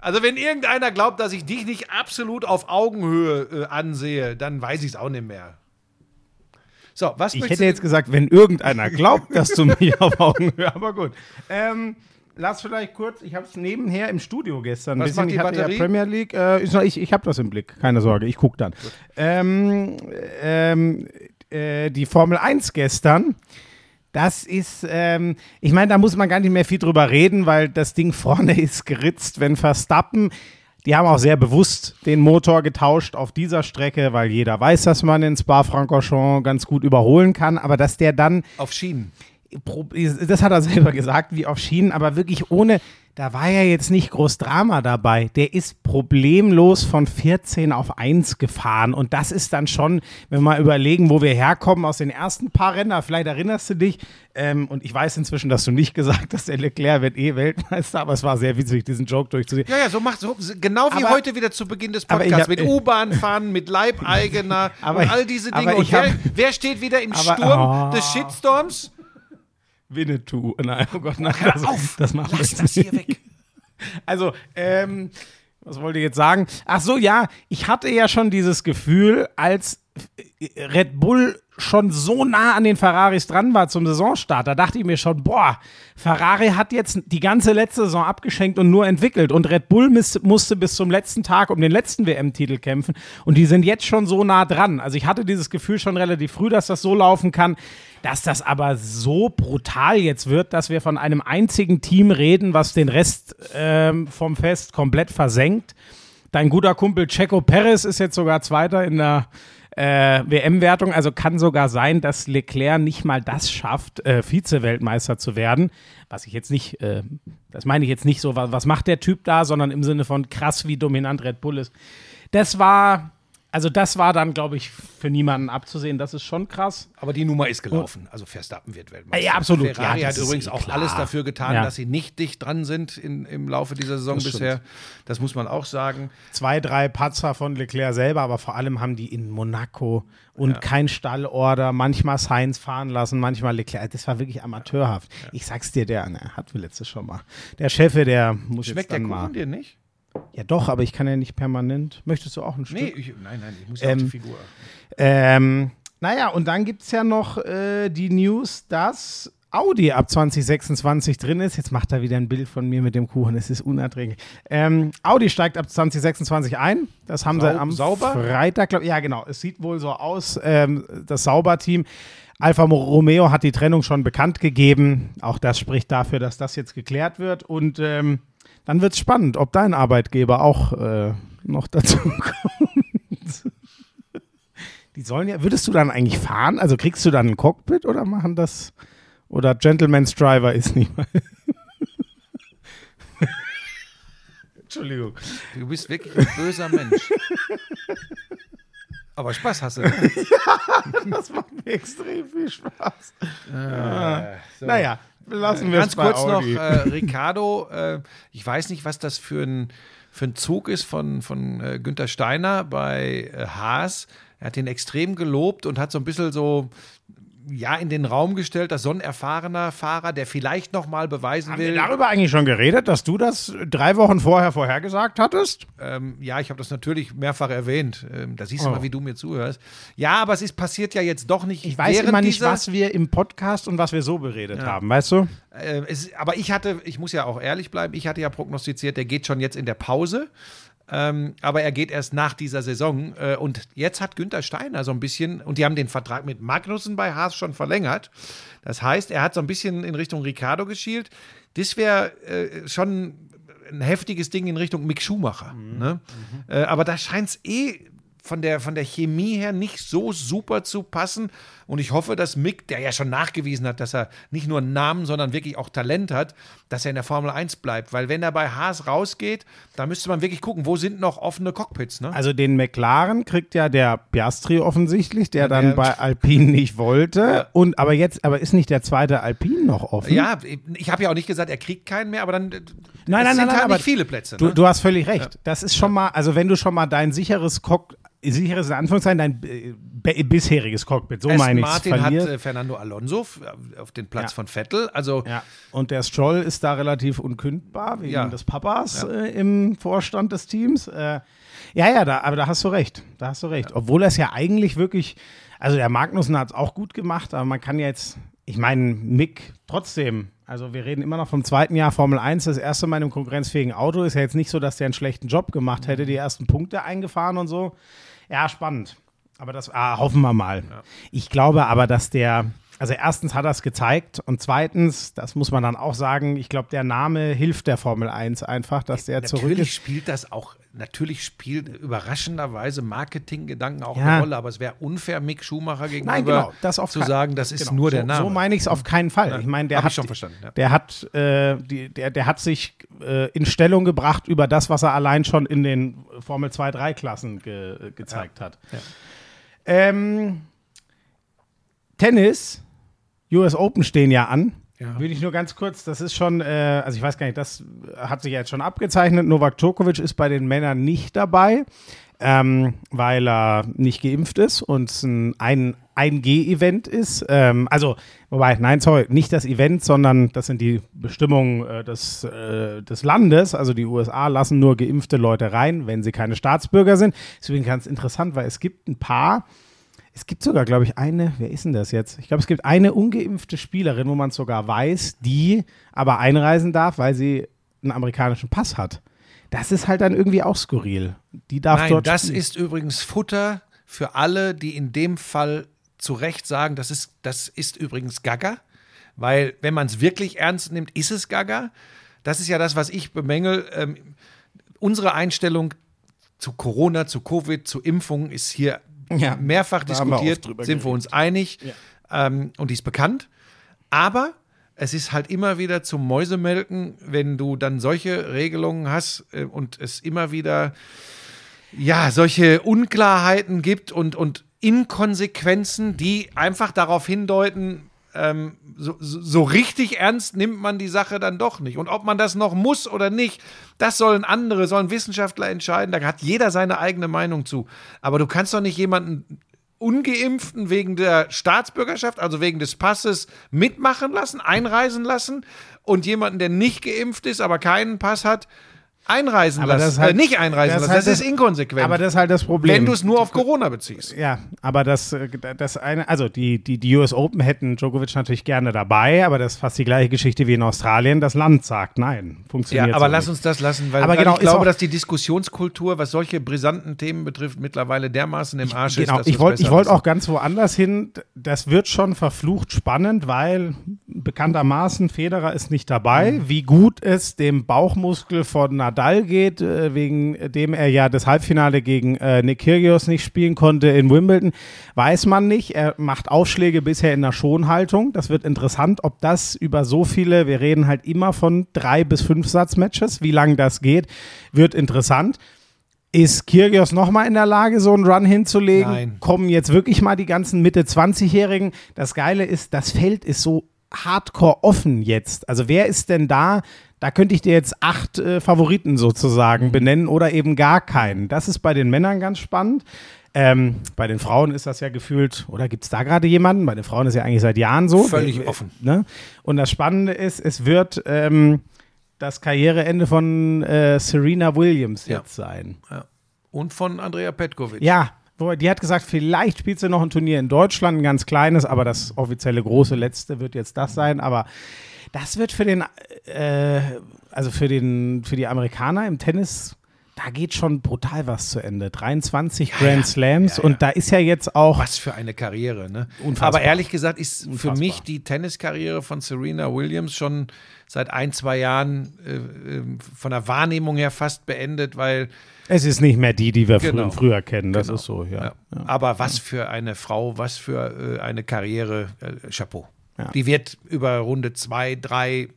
Also, wenn irgendeiner glaubt, dass ich dich nicht absolut auf Augenhöhe äh, ansehe, dann weiß ich es auch nicht mehr. So, was Ich hätte jetzt gesagt, wenn irgendeiner glaubt, dass du mich auf Augenhöhe, aber gut. Ähm, lass vielleicht kurz, ich habe es nebenher im Studio gestern. Was bisschen. macht die ich hatte Batterie? Ja Premier League, äh, ich, ich habe das im Blick, keine Sorge, ich gucke dann. Ähm, ähm, äh, die Formel 1 gestern, das ist, ähm, ich meine, da muss man gar nicht mehr viel drüber reden, weil das Ding vorne ist geritzt, wenn Verstappen. Die haben auch sehr bewusst den Motor getauscht auf dieser Strecke, weil jeder weiß, dass man in Spa-Francorchamps ganz gut überholen kann. Aber dass der dann Auf Schienen. Das hat er selber gesagt, wie auf Schienen, aber wirklich ohne, da war ja jetzt nicht groß Drama dabei. Der ist problemlos von 14 auf 1 gefahren und das ist dann schon, wenn wir mal überlegen, wo wir herkommen aus den ersten paar Rennen, vielleicht erinnerst du dich, ähm, und ich weiß inzwischen, dass du nicht gesagt hast, der Leclerc wird eh Weltmeister, aber es war sehr witzig, diesen Joke durchzusehen. Ja, ja, so macht so genau wie Aber- heute wieder zu Beginn des Podcasts hab- mit U-Bahn fahren, mit Leibeigener Aber und all diese Dinge. Und ich hab- wer, wer steht wieder im Aber- Sturm oh. des Shitstorms? Winnetou. Nein, oh Gott, nein, Hör das, auf, das machen wir lass das hier weg. Also, ähm, was wollte ich jetzt sagen? Ach so, ja, ich hatte ja schon dieses Gefühl, als Red Bull schon so nah an den Ferraris dran war zum Saisonstart, da dachte ich mir schon, boah, Ferrari hat jetzt die ganze letzte Saison abgeschenkt und nur entwickelt und Red Bull miss, musste bis zum letzten Tag um den letzten WM-Titel kämpfen und die sind jetzt schon so nah dran. Also ich hatte dieses Gefühl schon relativ früh, dass das so laufen kann, dass das aber so brutal jetzt wird, dass wir von einem einzigen Team reden, was den Rest ähm, vom Fest komplett versenkt. Dein guter Kumpel Checo Perez ist jetzt sogar Zweiter in der äh, WM-Wertung. Also kann sogar sein, dass Leclerc nicht mal das schafft, äh, Vize-Weltmeister zu werden. Was ich jetzt nicht, äh, das meine ich jetzt nicht so, was, was macht der Typ da, sondern im Sinne von krass, wie dominant Red Bull ist. Das war, also das war dann, glaube ich, für niemanden abzusehen. Das ist schon krass. Aber die Nummer ist gelaufen. Also Verstappen wird Weltmeister. Ja, absolut. Ferrari Ja, hat übrigens eh auch klar. alles dafür getan, Ja. dass sie nicht dicht dran sind in, im Laufe dieser Saison Das stimmt. bisher. Das muss man auch sagen. Zwei, drei Patzer von Leclerc selber, aber vor allem haben die in Monaco und kein Stallorder, manchmal Sainz fahren lassen, manchmal Leclerc. Das war wirklich amateurhaft. Ich sag's dir, der ne, hat wir letztes schon mal. Der Chefe, der muss Schmeckt jetzt der dann Kuchen mal. dir nicht? Ja, doch, aber ich kann ja nicht permanent. Möchtest du auch ein Stück? Nee, ich, nein, nein, ich muss ja auf Ähm, die Figur. Ähm, naja, und dann gibt es ja noch äh, die News, dass Audi ab 2026 drin ist. Jetzt macht er wieder ein Bild von mir mit dem Kuchen. Es ist unerträglich. Ähm, Audi steigt ab 2026 ein. Das haben sie Sau- am sauber? Freitag, glaub, ja genau. Es sieht wohl so aus, ähm, das Sauber-Team. Alfa Romeo hat die Trennung schon bekannt gegeben. Auch das spricht dafür, dass das jetzt geklärt wird. Und ähm, dann wird es spannend, ob dein Arbeitgeber auch äh, noch dazu kommt. Die sollen ja, würdest du dann eigentlich fahren? Also kriegst du dann ein Cockpit oder machen das? Oder Gentleman's Driver ist nicht mal. Entschuldigung. Du bist wirklich ein böser Mensch. Aber Spaß hast du. Das macht mir extrem viel Spaß. so. Naja, lassen wir Ganz kurz noch, Audi. äh, Ricardo, äh, ich weiß nicht, was das für ein, für ein Zug ist von, von äh, Günther Steiner bei äh, Haas. Er hat den extrem gelobt und hat so ein bisschen so ja, in den Raum gestellt, dass so ein erfahrener Fahrer, der vielleicht noch mal beweisen Haben wir will, darüber eigentlich schon geredet, dass du das drei Wochen vorher vorhergesagt hattest? ähm, ja, ich habe das natürlich mehrfach erwähnt. Ähm, da siehst du Oh. mal, wie du mir zuhörst. Ja, aber es ist passiert ja jetzt doch nicht. Ich weiß immer nicht, dieser, was wir im Podcast und was wir so beredet haben, weißt du? Äh, es, aber ich hatte, ich muss ja auch ehrlich bleiben, ich hatte ja prognostiziert, der geht schon jetzt in der Pause. Ähm, aber er geht erst nach dieser Saison. Äh, und jetzt hat Günther Steiner so ein bisschen, und die haben den Vertrag mit Magnussen bei Haas schon verlängert. Das heißt, er hat so ein bisschen in Richtung Ricardo geschielt. Das wäre äh, schon ein heftiges Ding in Richtung Mick Schumacher. Ne? Äh, aber da scheint es eh von der, von der Chemie her nicht so super zu passen. Und ich hoffe, dass Mick, der ja schon nachgewiesen hat, dass er nicht nur einen Namen, sondern wirklich auch Talent hat, dass er in der Formel 1 bleibt. Weil wenn er bei Haas rausgeht, da müsste man wirklich gucken, wo sind noch offene Cockpits. Ne? Also den McLaren kriegt ja der Piastri offensichtlich, der dann der- bei Alpine nicht wollte. Und aber jetzt, aber ist nicht der zweite Alpine noch offen? Ja, ich habe ja auch nicht gesagt, er kriegt keinen mehr, aber dann Nein, es nein, sind nein, nein, halt aber nicht viele Plätze. Du, ne? du hast völlig recht. Das ist schon mal, also wenn du schon mal dein sicheres Cock, sicheres in Anführungszeichen, dein äh, bisheriges Cockpit, so Aston meine ich Martin hat äh, Fernando Alonso f- auf den Platz Ja. von Vettel. Also ja. Und der Stroll ist da relativ unkündbar wegen Ja. des Papas äh, im Vorstand des Teams. Äh, ja, ja, da, aber da hast du recht. Da hast du recht. Obwohl er es ja eigentlich wirklich, also der Magnussen hat es auch gut gemacht, aber man kann jetzt, ich meine, Mick trotzdem Also wir reden immer noch vom zweiten Jahr Formel 1, das erste Mal in einem konkurrenzfähigen Auto. Ist ja jetzt nicht so, dass der einen schlechten Job gemacht hätte, die ersten Punkte eingefahren und so. Ja, spannend. Aber das ah, hoffen wir mal. Ich glaube aber, dass der, also erstens hat er es gezeigt und zweitens, das muss man dann auch sagen, ich glaube, der Name hilft der Formel 1 einfach, dass der zurück Natürlich ist. spielt das auch, natürlich spielt überraschenderweise Marketinggedanken auch Ja. eine Rolle, aber es wäre unfair, Mick Schumacher gegenüber Nein, genau, das auf zu sagen, das ist Genau, nur so, der Name. So meine ich es auf keinen Fall. Ja, Ich meine, der hat ich schon verstanden, ja. Der hat, äh, die, der, der hat sich äh, in Stellung gebracht über das, was er allein schon in den Formel 2, 3 Klassen ge, gezeigt hat. Ähm, Tennis, US Open stehen ja an. Ja. Würde ich nur ganz kurz, das ist schon, äh, also ich weiß gar nicht, das hat sich jetzt schon abgezeichnet. Novak Djokovic ist bei den Männern nicht dabei, ähm, weil er nicht geimpft ist und es ein, ein 1G-Event ist. Ähm, also, wobei, nein, sorry, nicht das Event, sondern das sind die Bestimmungen äh, des, äh, des Landes. Also die USA lassen nur geimpfte Leute rein, wenn sie keine Staatsbürger sind. Deswegen ganz interessant, weil es gibt ein paar, es gibt sogar, glaube ich, eine, wer ist denn das jetzt? Ich glaube, es gibt eine ungeimpfte Spielerin, wo man es sogar weiß, die aber einreisen darf, weil sie einen amerikanischen Pass hat. Das ist halt dann irgendwie auch skurril. Die darf Nein, dort das spielen. ist übrigens Futter für alle, die in dem Fall zu Recht sagen, das ist, das ist übrigens Gaga. Weil, wenn man es wirklich ernst nimmt, ist es Gaga. Das ist ja das, was ich bemängel. Ähm, unsere Einstellung zu Corona, zu Covid, zu Impfungen ist hier Ja, mehrfach da diskutiert, sind wir uns einig ähm, und die ist bekannt. Aber es ist halt immer wieder zum Mäusemelken, wenn du dann solche Regelungen hast äh, und es immer wieder ja, solche Unklarheiten gibt und, und Inkonsequenzen, die einfach darauf hindeuten, ähm, so, so richtig ernst nimmt man die Sache dann doch nicht. Und ob man das noch muss oder nicht, das sollen andere, sollen Wissenschaftler entscheiden. Da hat jeder seine eigene Meinung zu. Aber du kannst doch nicht jemanden Ungeimpften wegen der Staatsbürgerschaft, also wegen des Passes, mitmachen lassen, einreisen lassen und jemanden, der nicht geimpft ist, aber keinen Pass hat, einreisen Aber lassen. das ist halt- äh, nicht einreisen das ist lassen. halt das ist das- inkonsequent. Aber das ist halt das Problem. wenn du es nur auf Corona beziehst. Ja, aber das, äh, das eine, also die, die, die US Open hätten Djokovic natürlich gerne dabei, aber das ist fast die gleiche Geschichte wie in Australien. Das Land sagt nein, funktioniert Ja, aber so lass nicht. uns das lassen, weil, Aber genau, ich ist glaube, dass die Diskussionskultur, was solche brisanten Themen betrifft, mittlerweile dermaßen im Arsch ist. Genau, ich wir's wollte ich besser wollt auch ganz woanders hin. Das wird schon verflucht spannend, weil bekanntermaßen Federer ist nicht dabei. Mhm. Wie gut es dem Bauchmuskel von Nadal geht, äh, wegen dem er ja das Halbfinale gegen äh, Nick Kyrgios nicht spielen konnte in Wimbledon, weiß man nicht. Er macht Aufschläge bisher in der Schonhaltung. Das wird interessant, ob das über so viele, wir reden halt immer von drei bis fünf Satzmatches, wie lange das geht, wird interessant. Ist Kyrgios nochmal in der Lage, so einen Run hinzulegen? Nein. Kommen jetzt wirklich mal die ganzen Mitte-20-Jährigen? Das Geile ist, das Feld ist so hardcore offen jetzt. Also wer ist denn da? Da könnte ich dir jetzt acht äh, Favoriten sozusagen benennen oder eben gar keinen. Das ist bei den Männern ganz spannend. Ähm, bei den Frauen ist das ja gefühlt, oder gibt es da gerade jemanden? Bei den Frauen ist ja eigentlich seit Jahren so. Völlig Äh, offen. Ne? Und das Spannende ist, es wird ähm, das Karriereende von äh, Serena Williams Ja. jetzt sein. Ja. Und von Andrea Petkovic. Ja, die hat gesagt, vielleicht spielt sie noch ein Turnier in Deutschland, ein ganz kleines, aber das offizielle große letzte wird jetzt das sein. Aber das wird für den, äh, also für den, für die Amerikaner im Tennis, da geht schon brutal was zu Ende. 23 Grand Slams und da ist ja jetzt auch. Was für eine Karriere, ne? Unfassbar. Aber ehrlich gesagt ist für Unfassbar. mich die Tenniskarriere von Serena Williams schon seit ein, zwei Jahren äh, äh, von der Wahrnehmung her fast beendet, weil Es ist nicht mehr die, die wir Genau. früher kennen. Das Genau. ist so, ja. Ja. Aber was für eine Frau, was für äh, eine Karriere, äh, Chapeau. Ja. Die wird über Runde zwei, drei,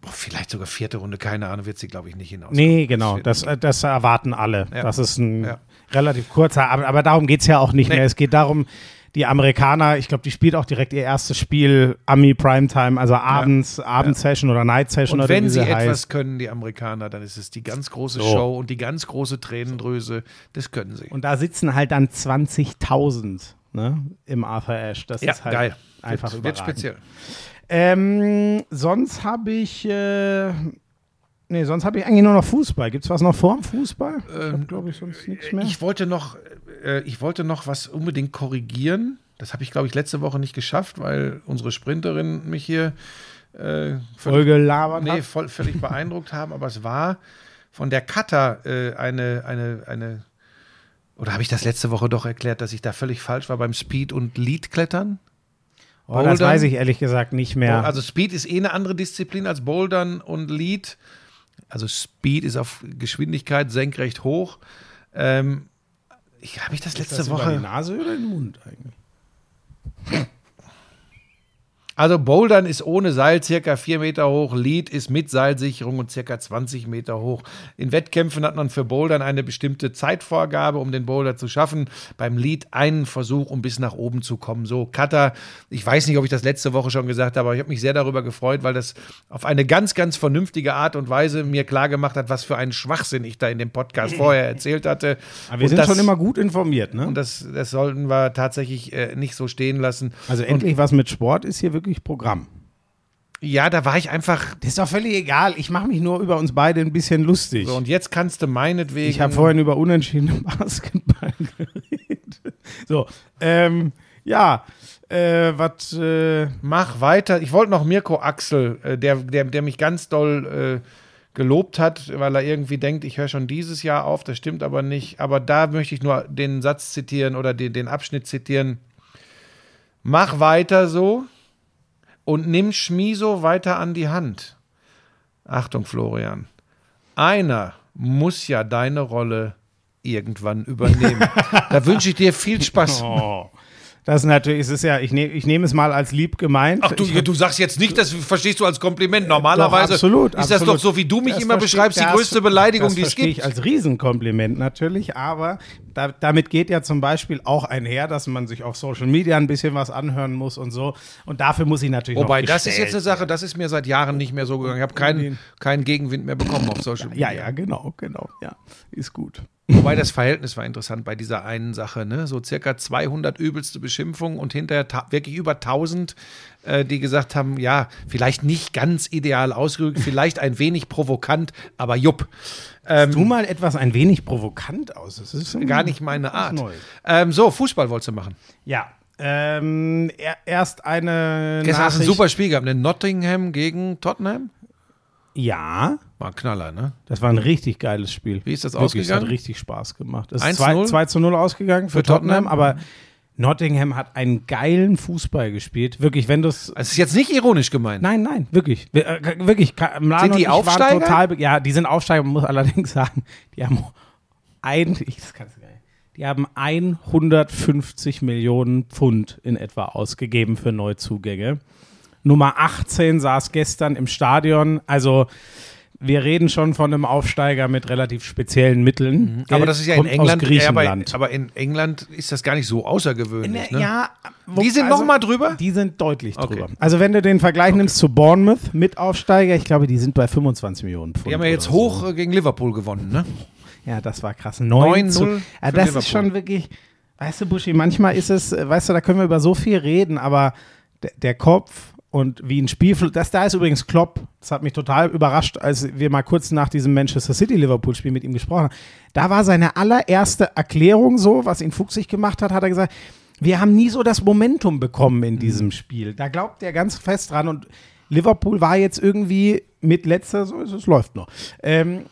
boah, vielleicht sogar vierte Runde, keine Ahnung, wird sie, glaube ich, nicht hinaus. Nee, genau. Das, das erwarten alle. Ja. Das ist ein Ja. relativ kurzer, aber, aber darum geht es ja auch nicht Nee. mehr. Es geht darum, die Amerikaner, ich glaube, die spielt auch direkt ihr erstes Spiel Ami Primetime, also abends, Abendsession oder Night Session Und oder wenn wie sie sie etwas heißt. können, die Amerikaner, dann ist es die ganz große So. Show und die ganz große Tränendrüse. Das können sie. Und da sitzen halt dann 20.000 ne, im Arthur Ashe. Das ja, ist halt geil. einfach wird, wird speziell. Ähm, sonst habe ich, äh, nee, sonst habe ich eigentlich nur noch Fußball. Gibt es was noch vor dem Fußball? ich habe, glaube ich, sonst nichts mehr. Ich wollte noch, äh, ich wollte noch was unbedingt korrigieren. Das habe ich, glaube ich, letzte Woche nicht geschafft, weil unsere Sprinterin mich hier äh, Voll gelabert nee, hat. voll, völlig beeindruckt haben, aber es war von der Cutter äh, eine, eine, eine, oder habe ich das letzte Woche doch erklärt, dass ich da völlig falsch war beim Speed- und Lead-Klettern? Oh, das weiß ich ehrlich gesagt nicht mehr. Also Speed ist eh eine andere Disziplin als Bouldern und Lead. Also Speed ist auf Geschwindigkeit senkrecht hoch. Ähm, ich, habe ich das ist letzte das über Woche? die Nase oder den Mund eigentlich? Also Bouldern ist ohne Seil circa 4 Meter hoch, Lead ist mit Seilsicherung und circa 20 Meter hoch. In Wettkämpfen hat man für Bouldern eine bestimmte Zeitvorgabe, um den Boulder zu schaffen. Beim Lead einen Versuch, um bis nach oben zu kommen. So, Cutter, ich weiß nicht, ob ich das letzte Woche schon gesagt habe, aber ich habe mich sehr darüber gefreut, weil das auf eine ganz, ganz vernünftige Art und Weise mir klargemacht hat, was für einen Schwachsinn ich da in dem Podcast vorher erzählt hatte. Aber wir Und sind das, schon immer gut informiert, ne? Und das, das sollten wir tatsächlich äh, nicht so stehen lassen. Also endlich was mit Sport ist hier wirklich Programm. Ja, da war ich einfach Das ist doch völlig egal. Ich mache mich nur über uns beide ein bisschen lustig. So, und jetzt kannst du meinetwegen. ich habe vorhin über unentschiedene Basketball geredet. So, ähm, ja, äh, was, äh, Mach weiter. Ich wollte noch Mirko Axel, äh, der, der, der mich ganz doll äh, gelobt hat, weil er irgendwie denkt, ich höre schon dieses Jahr auf. Das stimmt aber nicht. Aber da möchte ich nur den Satz zitieren oder den, den Abschnitt zitieren. Mach weiter so und nimm Schmiso weiter an die Hand. Achtung, Florian. Einer muss ja deine Rolle irgendwann übernehmen. da wünsche ich dir viel Spaß. oh, das ist natürlich, es ist ja, ich, nehm, ich nehme es mal als lieb gemeint. Ach du, ich, du sagst jetzt nicht, das verstehst du als Kompliment. Normalerweise Doch, absolut, ist das absolut. doch so, wie du mich Das immer verstehe- beschreibst, die das- größte Beleidigung, das die es verstehe gibt. ich als Riesenkompliment natürlich, aber da, damit geht ja zum Beispiel auch einher, dass man sich auf Social Media ein bisschen was anhören muss und so. Und dafür muss ich natürlich Wobei, das ist jetzt eine Sache, das ist mir seit Jahren nicht mehr so gegangen. Ich habe keinen, keinen Gegenwind mehr bekommen auf Social Media. Ja, ja, genau, genau. Ja, ist gut. Wobei das Verhältnis war interessant bei dieser einen Sache. Ne? So circa 200 übelste Beschimpfungen und hinterher wirklich über 1000, äh, die gesagt haben, ja, vielleicht nicht ganz ideal ausgedrückt, vielleicht ein wenig provokant, aber jupp. Ähm, Du mal etwas ein wenig provokant aus. Das ist gar nicht meine Art. Ähm, so, Fußball wolltest du machen. Ja. Ähm, er, erst eine Gestern hast du ein super Spiel gehabt, ne? Nottingham gegen Tottenham. Ja, War ein Knaller, ne? das war ein richtig geiles Spiel. Wie ist das Wirklich, Es ausgegangen? hat richtig Spaß gemacht. Es 1 ist zu 2, 0? 2 zu 0 ausgegangen für, Für Tottenham, Tottenham? aber Nottingham hat einen geilen Fußball gespielt. Wirklich, wenn du es. Es ist jetzt nicht ironisch gemeint. Nein, nein, wirklich. Wir- äh, Wirklich. Mlano Sind die Aufsteiger? Total, ja, die sind Aufsteiger. Man muss allerdings sagen, die haben ein, ich, das kannst du gar nicht. Die haben 150 Millionen Pfund in etwa ausgegeben für Neuzugänge. Nummer 18 saß gestern im Stadion. Also wir reden schon von einem Aufsteiger mit relativ speziellen Mitteln. aber das ist ja in England. Ja, aber, Griechenland. aber in England ist das gar nicht so außergewöhnlich. Ne? Ja, wo- Die sind noch mal drüber? Die sind deutlich Okay. drüber. Also wenn du den Vergleich nimmst zu Bournemouth mit Aufsteiger, ich glaube, die sind bei 25 Millionen Pfund. Die haben ja jetzt oder so. hoch äh, gegen Liverpool gewonnen, ne? Ja, das war krass. 9 9-0 zu, ja, das Liverpool. ist schon wirklich, weißt du, Buschi, manchmal ist es, äh, weißt du, da können wir über so viel reden, aber der Kopf und wie ein Spielfluss, das da ist übrigens Klopp, das hat mich total überrascht, als wir mal kurz nach diesem Manchester City-Liverpool-Spiel mit ihm gesprochen haben. Da war seine allererste Erklärung so, was ihn fuchsig gemacht hat, hat er gesagt, wir haben nie so das Momentum bekommen in diesem Spiel. Da glaubt er ganz fest dran und Liverpool war jetzt irgendwie mit letzter, so es läuft noch. Ähm,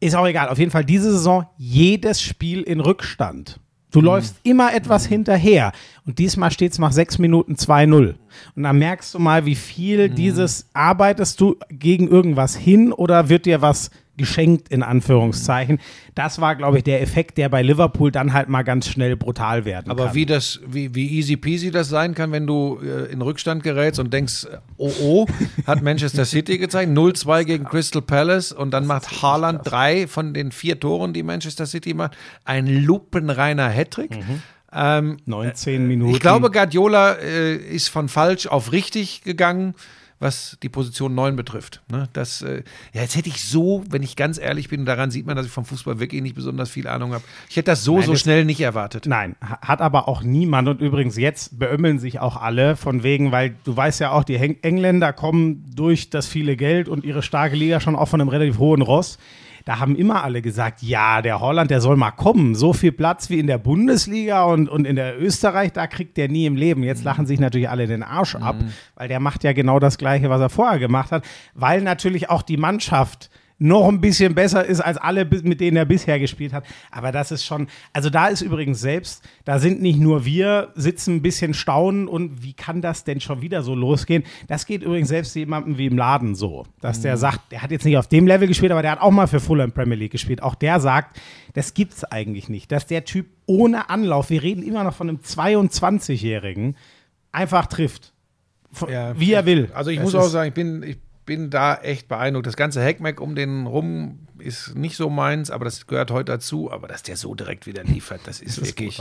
ist auch egal. Auf jeden Fall diese Saison jedes Spiel in Rückstand. Du läufst immer etwas hinterher. Und diesmal steht es nach sechs Minuten 2-0. Und dann merkst du mal, wie viel dieses arbeitest du gegen irgendwas hin oder wird dir was geschenkt, in Anführungszeichen. Das war, glaube ich, der Effekt, der bei Liverpool dann halt mal ganz schnell brutal werden Aber kann. wie das, wie, wie easy peasy das sein kann, wenn du äh, in Rückstand gerätst und denkst, äh, oh oh, hat Manchester City gezeigt, 0-2 gegen Crystal Palace und dann macht Haaland drei von den vier Toren, die Manchester City macht, ein lupenreiner Hattrick. Ähm, 19 Minuten. ich glaube, Guardiola äh, ist von falsch auf richtig gegangen, was die Position 9 betrifft. Ne? Das, äh, ja, jetzt hätte ich so, wenn ich ganz ehrlich bin, daran sieht man, dass ich vom Fußball wirklich nicht besonders viel Ahnung habe. Ich hätte das so, Nein, so das- schnell nicht erwartet. Nein, ha- hat aber auch niemand. Und übrigens, jetzt beömmeln sich auch alle von wegen, weil du weißt ja auch, die Engländer kommen durch das viele Geld und ihre starke Liga schon auch von einem relativ hohen Ross. Da haben immer alle gesagt, ja, der Holland, der soll mal kommen. So viel Platz wie in der Bundesliga und, und in der Österreich, da kriegt der nie im Leben. Jetzt lachen sich natürlich alle den Arsch ab, weil der macht ja genau das Gleiche Gleiche, was er vorher gemacht hat, weil natürlich auch die Mannschaft noch ein bisschen besser ist als alle, mit denen er bisher gespielt hat. Aber das ist schon, also da ist übrigens selbst, da sind nicht nur wir, sitzen ein bisschen staunen und wie kann das denn schon wieder so losgehen? Das geht übrigens selbst jemandem wie im Laden so, dass der sagt, der hat jetzt nicht auf dem Level gespielt, aber der hat auch mal für Fulham Premier League gespielt. Auch der sagt, das gibt's eigentlich nicht, dass der Typ ohne Anlauf, wir reden immer noch von einem 22-Jährigen, einfach trifft. Von- Ja. wie er will. Also ich Es muss auch sagen, ich bin, ich bin da echt beeindruckt. Das ganze Heckmeck um den rum ist nicht so meins, aber das gehört heute dazu. Aber dass der so direkt wieder liefert, das ist wirklich.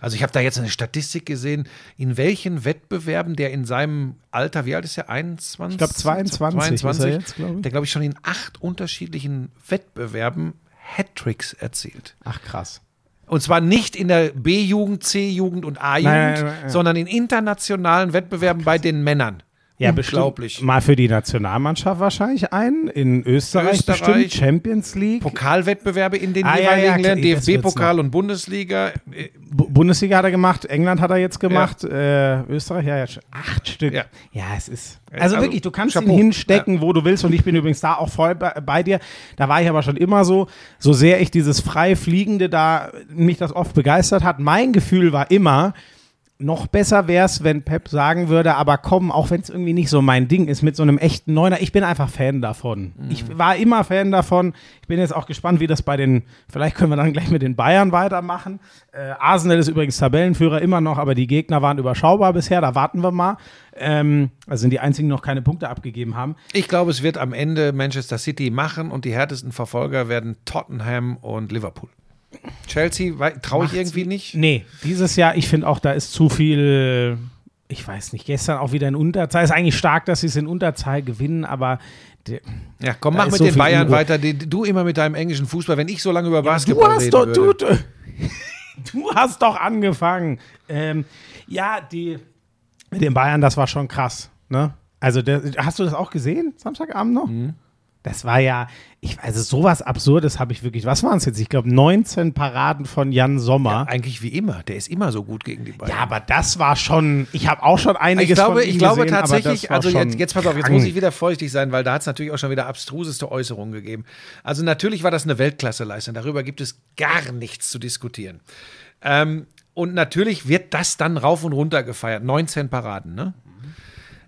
Also ich habe da jetzt eine Statistik gesehen, in welchen Wettbewerben der in seinem Alter, wie alt ist er? 21? Ich glaub, 22 ist er jetzt, glaub ich. Der, glaube ich, schon in acht unterschiedlichen Wettbewerben Hattricks erzielt. Ach krass. Und zwar nicht in der B-Jugend, C-Jugend und A-Jugend, sondern in internationalen Wettbewerben bei den Männern. Ja, Unglaublich. bestimmt. Mal für die Nationalmannschaft wahrscheinlich ein. In Österreich, Österreich. bestimmt. Champions League. Pokalwettbewerbe in den Ah, ja, jeweiligen ja, wird's DFB-Pokal und Bundesliga. Äh, Bu- Bundesliga hat er gemacht, England hat er jetzt gemacht, äh, Österreich, ja, ja, schon acht Stück. Ja. Ja, es ist. Also, Also, wirklich, du kannst Chapeau. ihn hinstecken, wo du willst. Und ich bin übrigens da auch voll bei, bei dir. Da war ich aber schon immer so, so sehr ich dieses frei Fliegende da mich das oft begeistert hat. Mein Gefühl war immer, noch besser wäre es, wenn Pep sagen würde, aber komm, auch wenn es irgendwie nicht so mein Ding ist, mit so einem echten Neuner. Ich bin einfach Fan davon. Ich war immer Fan davon. Ich bin jetzt auch gespannt, wie das bei den, vielleicht können wir dann gleich mit den Bayern weitermachen. Äh, Arsenal ist übrigens Tabellenführer immer noch, aber die Gegner waren überschaubar bisher. Da warten wir mal. Ähm, also sind die einzigen, die noch keine Punkte abgegeben haben. Ich glaube, es wird am Ende Manchester City machen und die härtesten Verfolger werden Tottenham und Liverpool. Chelsea traue ich irgendwie nicht. Nee, dieses Jahr, ich finde auch, da ist zu viel, ich weiß nicht, gestern auch wieder in Unterzahl. Ist eigentlich stark, dass sie es in Unterzahl gewinnen, aber der, Ja, komm, mach mit so den Bayern Unruhe. weiter. Die- Du immer mit deinem englischen Fußball. Wenn ich so lange über Basketball du hast reden doch, würde. du, du hast doch angefangen. Ähm, ja, die mit den Bayern, das war schon krass. Ne? Also, der, hast du das auch gesehen, Samstagabend noch? Mhm. Das war ja, ich also sowas Absurdes habe ich wirklich. Was waren es jetzt? Ich glaube 19 Paraden von Jan Sommer. Eigentlich wie immer. Der ist immer so gut gegen die Bayern. Ja, aber das war schon. Ich habe auch schon einiges Ich glaube, von ihm ich glaube gesehen, tatsächlich, also jetzt, jetzt pass auf, jetzt krank. muss ich wieder vorsichtig sein, weil da hat es natürlich auch schon wieder abstruseste Äußerungen gegeben. Also natürlich war das eine Weltklasseleistung, darüber gibt es gar nichts zu diskutieren. Ähm, und natürlich wird das dann rauf und runter gefeiert. 19 Paraden, ne?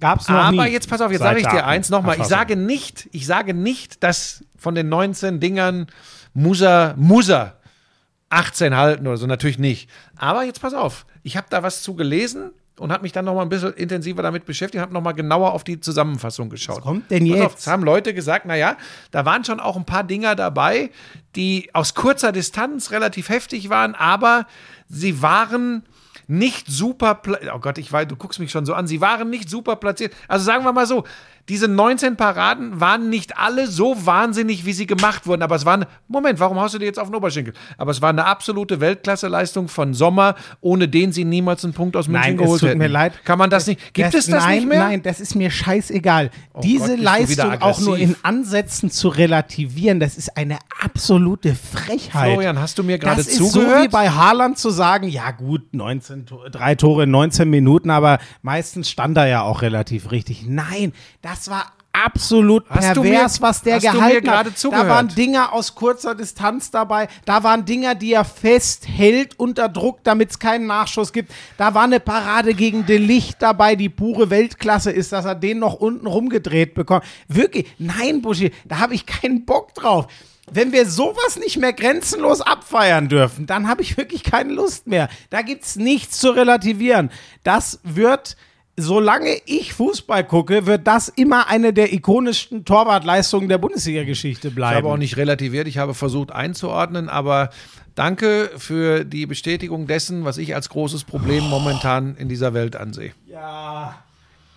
Gab's noch Aber nie. jetzt pass auf, jetzt sage ich dir eins nochmal. Ich sage nicht, ich sage nicht, dass von den 19 Dingern muss er, muss er 18 halten oder so, natürlich nicht. Aber jetzt pass auf, ich habe da was zu gelesen und habe mich dann noch mal ein bisschen intensiver damit beschäftigt und habe noch mal genauer auf die Zusammenfassung geschaut. Was kommt denn auf, jetzt? es haben Leute gesagt, naja, da waren schon auch ein paar Dinger dabei, die aus kurzer Distanz relativ heftig waren, aber sie waren nicht super, pla- oh Gott, ich weiß, du guckst mich schon so an, sie waren nicht super platziert. Also sagen wir mal so, diese 19 Paraden waren nicht alle so wahnsinnig, wie sie gemacht wurden, aber es waren, Moment, warum haust du dir jetzt auf den Oberschenkel? Aber es war eine absolute Weltklasseleistung von Sommer, ohne den sie niemals einen Punkt aus München Nein, geholt es tut hätten. mir leid. Kann man das nicht, gibt es das nein, nicht mehr? Oh Nein, das ist mir scheißegal. Diese Gott, Leistung auch nur in. Ansätzen zu relativieren, das ist eine absolute Frechheit. Florian, hast du mir gerade das ist so zugehört? wie bei Haaland zu sagen, ja gut, 19, To- drei Tore in 19 Minuten, aber meistens stand er ja auch relativ richtig. Nein, das war absolut Hast du pervers, mir- was der gehalten hat. Da waren Dinger aus kurzer Distanz dabei, da waren Dinger, die er festhält unter Druck, damit es keinen Nachschuss gibt. Da war eine Parade gegen De Licht dabei, die pure Weltklasse ist, dass er den noch unten rumgedreht bekommt. Wirklich, nein, Buschi, da habe ich keinen Bock drauf. Wenn wir sowas nicht mehr grenzenlos abfeiern dürfen, dann habe ich wirklich keine Lust mehr. Da gibt's nichts zu relativieren. Das wird solange ich Fußball gucke, wird das immer eine der ikonischsten Torwartleistungen der Bundesliga-Geschichte Ich bleiben. habe auch nicht relativiert, ich habe versucht einzuordnen, aber danke für die Bestätigung dessen, was ich als großes Problem momentan in dieser Welt ansehe. Ja.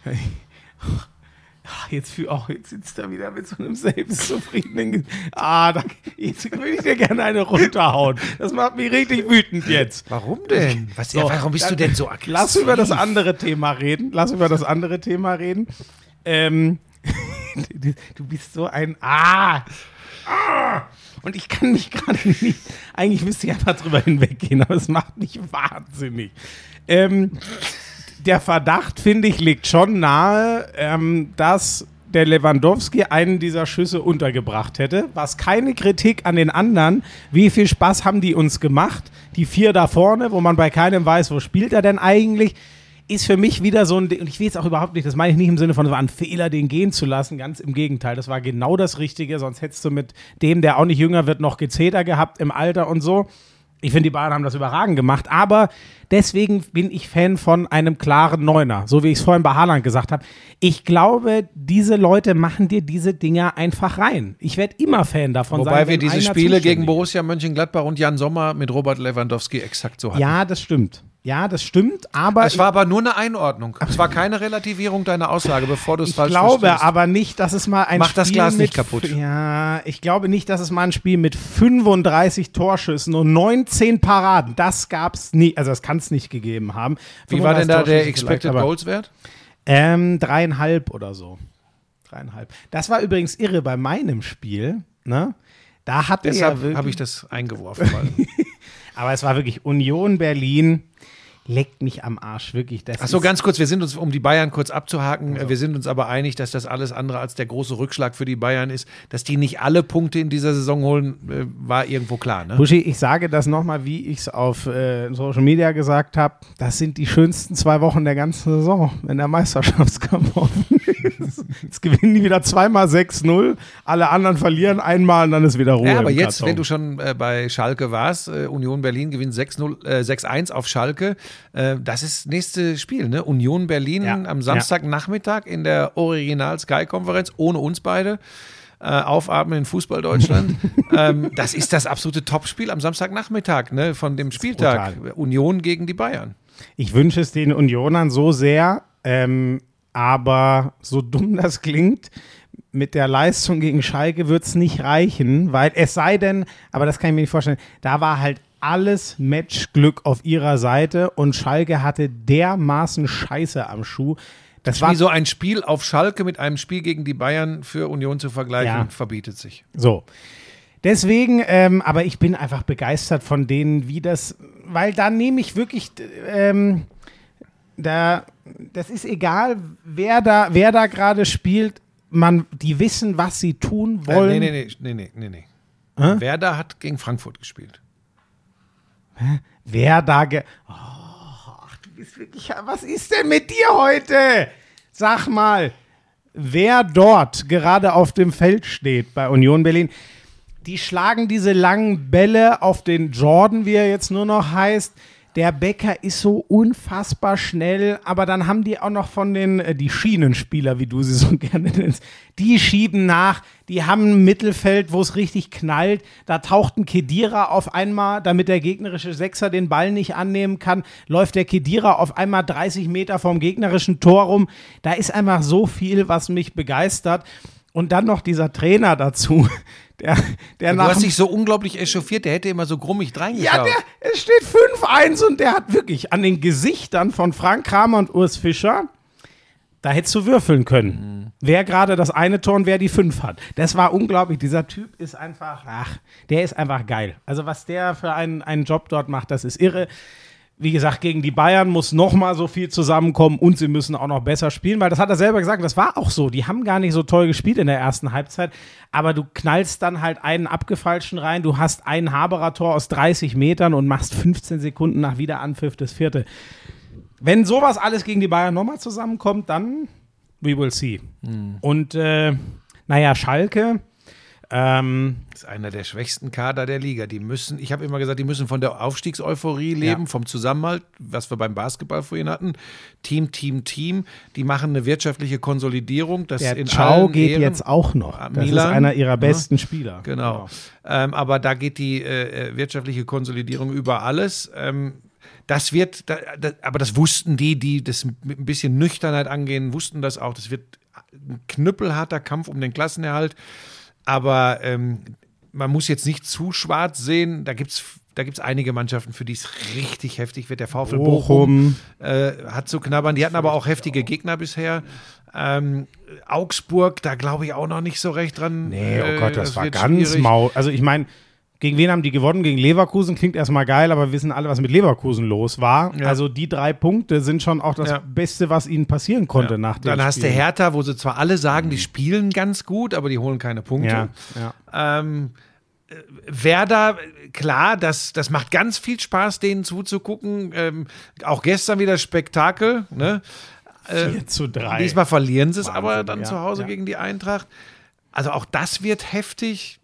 Ah, Jetzt, fühl, auch, jetzt sitzt er wieder mit so einem selbstzufriedenen. Ah, da, jetzt würde ich dir gerne eine runterhauen. Das macht mich richtig wütend jetzt. Warum denn? Was, So, warum bist du dann- denn so aggressiv? Lass über das andere Thema reden. Lass über das andere Thema reden. Ähm, du du bist so ein. Ah! ah! Und ich kann mich gerade nicht. Eigentlich müsste ich einfach drüber hinweggehen, aber es macht mich wahnsinnig. Ähm, der Verdacht, finde ich, liegt schon nahe, ähm, dass der Lewandowski einen dieser Schüsse untergebracht hätte. Was keine Kritik an den anderen. Wie viel Spaß haben die uns gemacht? Die vier da vorne, wo man bei keinem weiß, wo spielt er denn eigentlich? Ist für mich wieder so ein, und ich will es auch überhaupt nicht, das meine ich nicht im Sinne von, es war ein Fehler, den gehen zu lassen, ganz im Gegenteil, das war genau das Richtige, sonst hättest du mit dem, der auch nicht jünger wird, noch Gezeter gehabt im Alter und so. Ich finde, die Bayern haben das überragend gemacht, aber deswegen bin ich Fan von einem klaren Neuner, so wie ich es vorhin bei Haaland gesagt habe. Ich glaube, diese Leute machen dir diese Dinger einfach rein. Ich werde immer Fan davon sein. Wobei wir diese Spiele gegen. Borussia Mönchengladbach und Jan Sommer mit Robert Lewandowski exakt so hatten. Ja, das stimmt. Ja, das stimmt, aber Es war aber nur eine Einordnung. Es war keine Relativierung deiner Aussage, bevor du es ich falsch glaube verstehst. aber nicht, dass es mal ein Mach Spiel das Glas mit, nicht kaputt. Ja, ich glaube nicht, dass es mal ein Spiel mit 35 Torschüssen und 19 Paraden, das gab's nie, also das kann es nicht gegeben haben. Wie war denn da 35 der Expected Goals Wert? Ähm, dreieinhalb oder so. Dreieinhalb. Das war übrigens irre bei meinem Spiel, ne? Da hatte Deshalb ja habe ich das eingeworfen. Aber es war wirklich Union Berlin leckt mich am Arsch, wirklich. Das Ach so, ganz kurz, wir sind uns, um die Bayern kurz abzuhaken, äh, wir sind uns aber einig, dass das alles andere als der große Rückschlag für die Bayern ist. Dass die nicht alle Punkte in dieser Saison holen, äh, war irgendwo klar. Ne? Buschi, ich sage das nochmal, wie ich es auf äh, Social Media gesagt habe. Das sind die schönsten zwei Wochen der ganzen Saison, wenn der Meisterschaftskampf offen ist. Jetzt gewinnen die wieder zweimal 6-0, alle anderen verlieren einmal und dann ist wieder Ruhe. Ja, aber im jetzt, Karton. wenn du schon äh, bei Schalke warst, äh, Union Berlin gewinnt 6-0, äh, 6-1 auf Schalke. Äh, das ist nächste Spiel, ne? Union Berlin Ja, am Samstagnachmittag in der Original Sky-Konferenz, ohne uns beide. Äh, aufatmen in Fußball Deutschland. ähm, das ist das absolute Topspiel am Samstagnachmittag ne, von dem Spieltag. Union gegen die Bayern. Ich wünsche es den Unionern so sehr, ähm, aber so dumm das klingt, mit der Leistung gegen Schalke wird es nicht reichen, weil es sei denn, aber das kann ich mir nicht vorstellen, da war halt alles Matchglück auf ihrer Seite und Schalke hatte dermaßen Scheiße am Schuh. Das war Wie so ein Spiel auf Schalke mit einem Spiel gegen die Bayern für Union zu vergleichen, Ja. verbietet sich. So. Deswegen, ähm, aber ich bin einfach begeistert von denen, wie das, weil da nehme ich wirklich, ähm, da, das ist egal, wer da, wer da gerade spielt, man, die wissen, was sie tun wollen. Äh, nee, nee, nee, nee, nee, nee. Hä? Werder hat gegen Frankfurt gespielt. Wer da ge oh, ach, du bist wirklich, was ist denn mit dir heute? Sag mal, wer dort gerade auf dem Feld steht bei Union Berlin, die schlagen diese langen Bälle auf den Jordan, wie er jetzt nur noch heißt. Der Becker ist so unfassbar schnell, aber dann haben die auch noch von den, äh, die Schienenspieler, wie du sie so gerne nennst, die schieben nach, die haben ein Mittelfeld, wo es richtig knallt. Da taucht ein Kedira auf einmal, damit der gegnerische Sechser den Ball nicht annehmen kann, läuft der Kedira auf einmal 30 Meter vom gegnerischen Tor rum. Da ist einfach so viel, was mich begeistert. Und dann noch dieser Trainer dazu, der, der Du nach hast dich so unglaublich echauffiert, der hätte immer so grummig reingeschaut. ja, der, es steht 5-1 und der hat wirklich an den Gesichtern von Frank Kramer und Urs Fischer, da hättest du würfeln können. Wer gerade das eine Tor und wer die fünf hat. Das war unglaublich. Dieser Typ ist einfach, ach, der ist einfach geil. Also was der für einen, einen Job dort macht, das ist irre. Wie gesagt, gegen die Bayern muss noch mal so viel zusammenkommen und sie müssen auch noch besser spielen, weil das hat er selber gesagt, das war auch so. Die haben gar nicht so toll gespielt in der ersten Halbzeit, aber du knallst dann halt einen abgefalschten rein, du hast ein Haberer Tor aus 30 Metern und machst 15 Sekunden nach Wiederanpfiff das vierte. Wenn sowas alles gegen die Bayern nochmal zusammenkommt, dann we will see. Und äh, naja, Schalke, ähm, Das ist einer der schwächsten Kader der Liga. Die müssen, ich habe immer gesagt, die müssen von der Aufstiegseuphorie leben, Ja. vom Zusammenhalt, was wir beim Basketball vorhin hatten. Team, Team, Team. Die machen eine wirtschaftliche Konsolidierung. Das der in Ciao geht Ehren. jetzt auch noch. Ah, Das ist Milan, einer ihrer ne? besten Spieler. Genau. Ähm, aber da geht die äh, äh, wirtschaftliche Konsolidierung über alles. Ähm, das wird, aber das wussten die, die das mit ein bisschen Nüchternheit angehen, wussten das auch. Das wird ein knüppelharter Kampf um den Klassenerhalt. Aber ähm, man muss jetzt nicht zu schwarz sehen. Da gibt es da gibt's einige Mannschaften, für die es richtig heftig wird. Der VfL Bochum, Bochum. äh, hat zu knabbern. Die hatten aber auch heftige Gegner bisher. Ähm, Augsburg, da glaube ich auch noch nicht so recht dran. Nee, oh Äh, Gott, das, war wird ganz mau. Also ich meine, Gegen wen haben die gewonnen? Gegen Leverkusen klingt erstmal geil, aber wir wissen alle, was mit Leverkusen los war. Ja. Also die drei Punkte sind schon auch das Ja. Beste, was ihnen passieren konnte nach dem Dann hast du Spiel. Hertha, wo sie zwar alle sagen, die spielen ganz gut, aber die holen keine Punkte. Ja, ja. Ähm, äh, Werder, äh, klar, das, das macht ganz viel Spaß, denen zuzugucken. Ähm, auch gestern wieder Spektakel. Ne? 4 zu 3. Diesmal verlieren sie es aber dann ja, zu Hause ja. gegen die Eintracht. Also auch das wird heftig.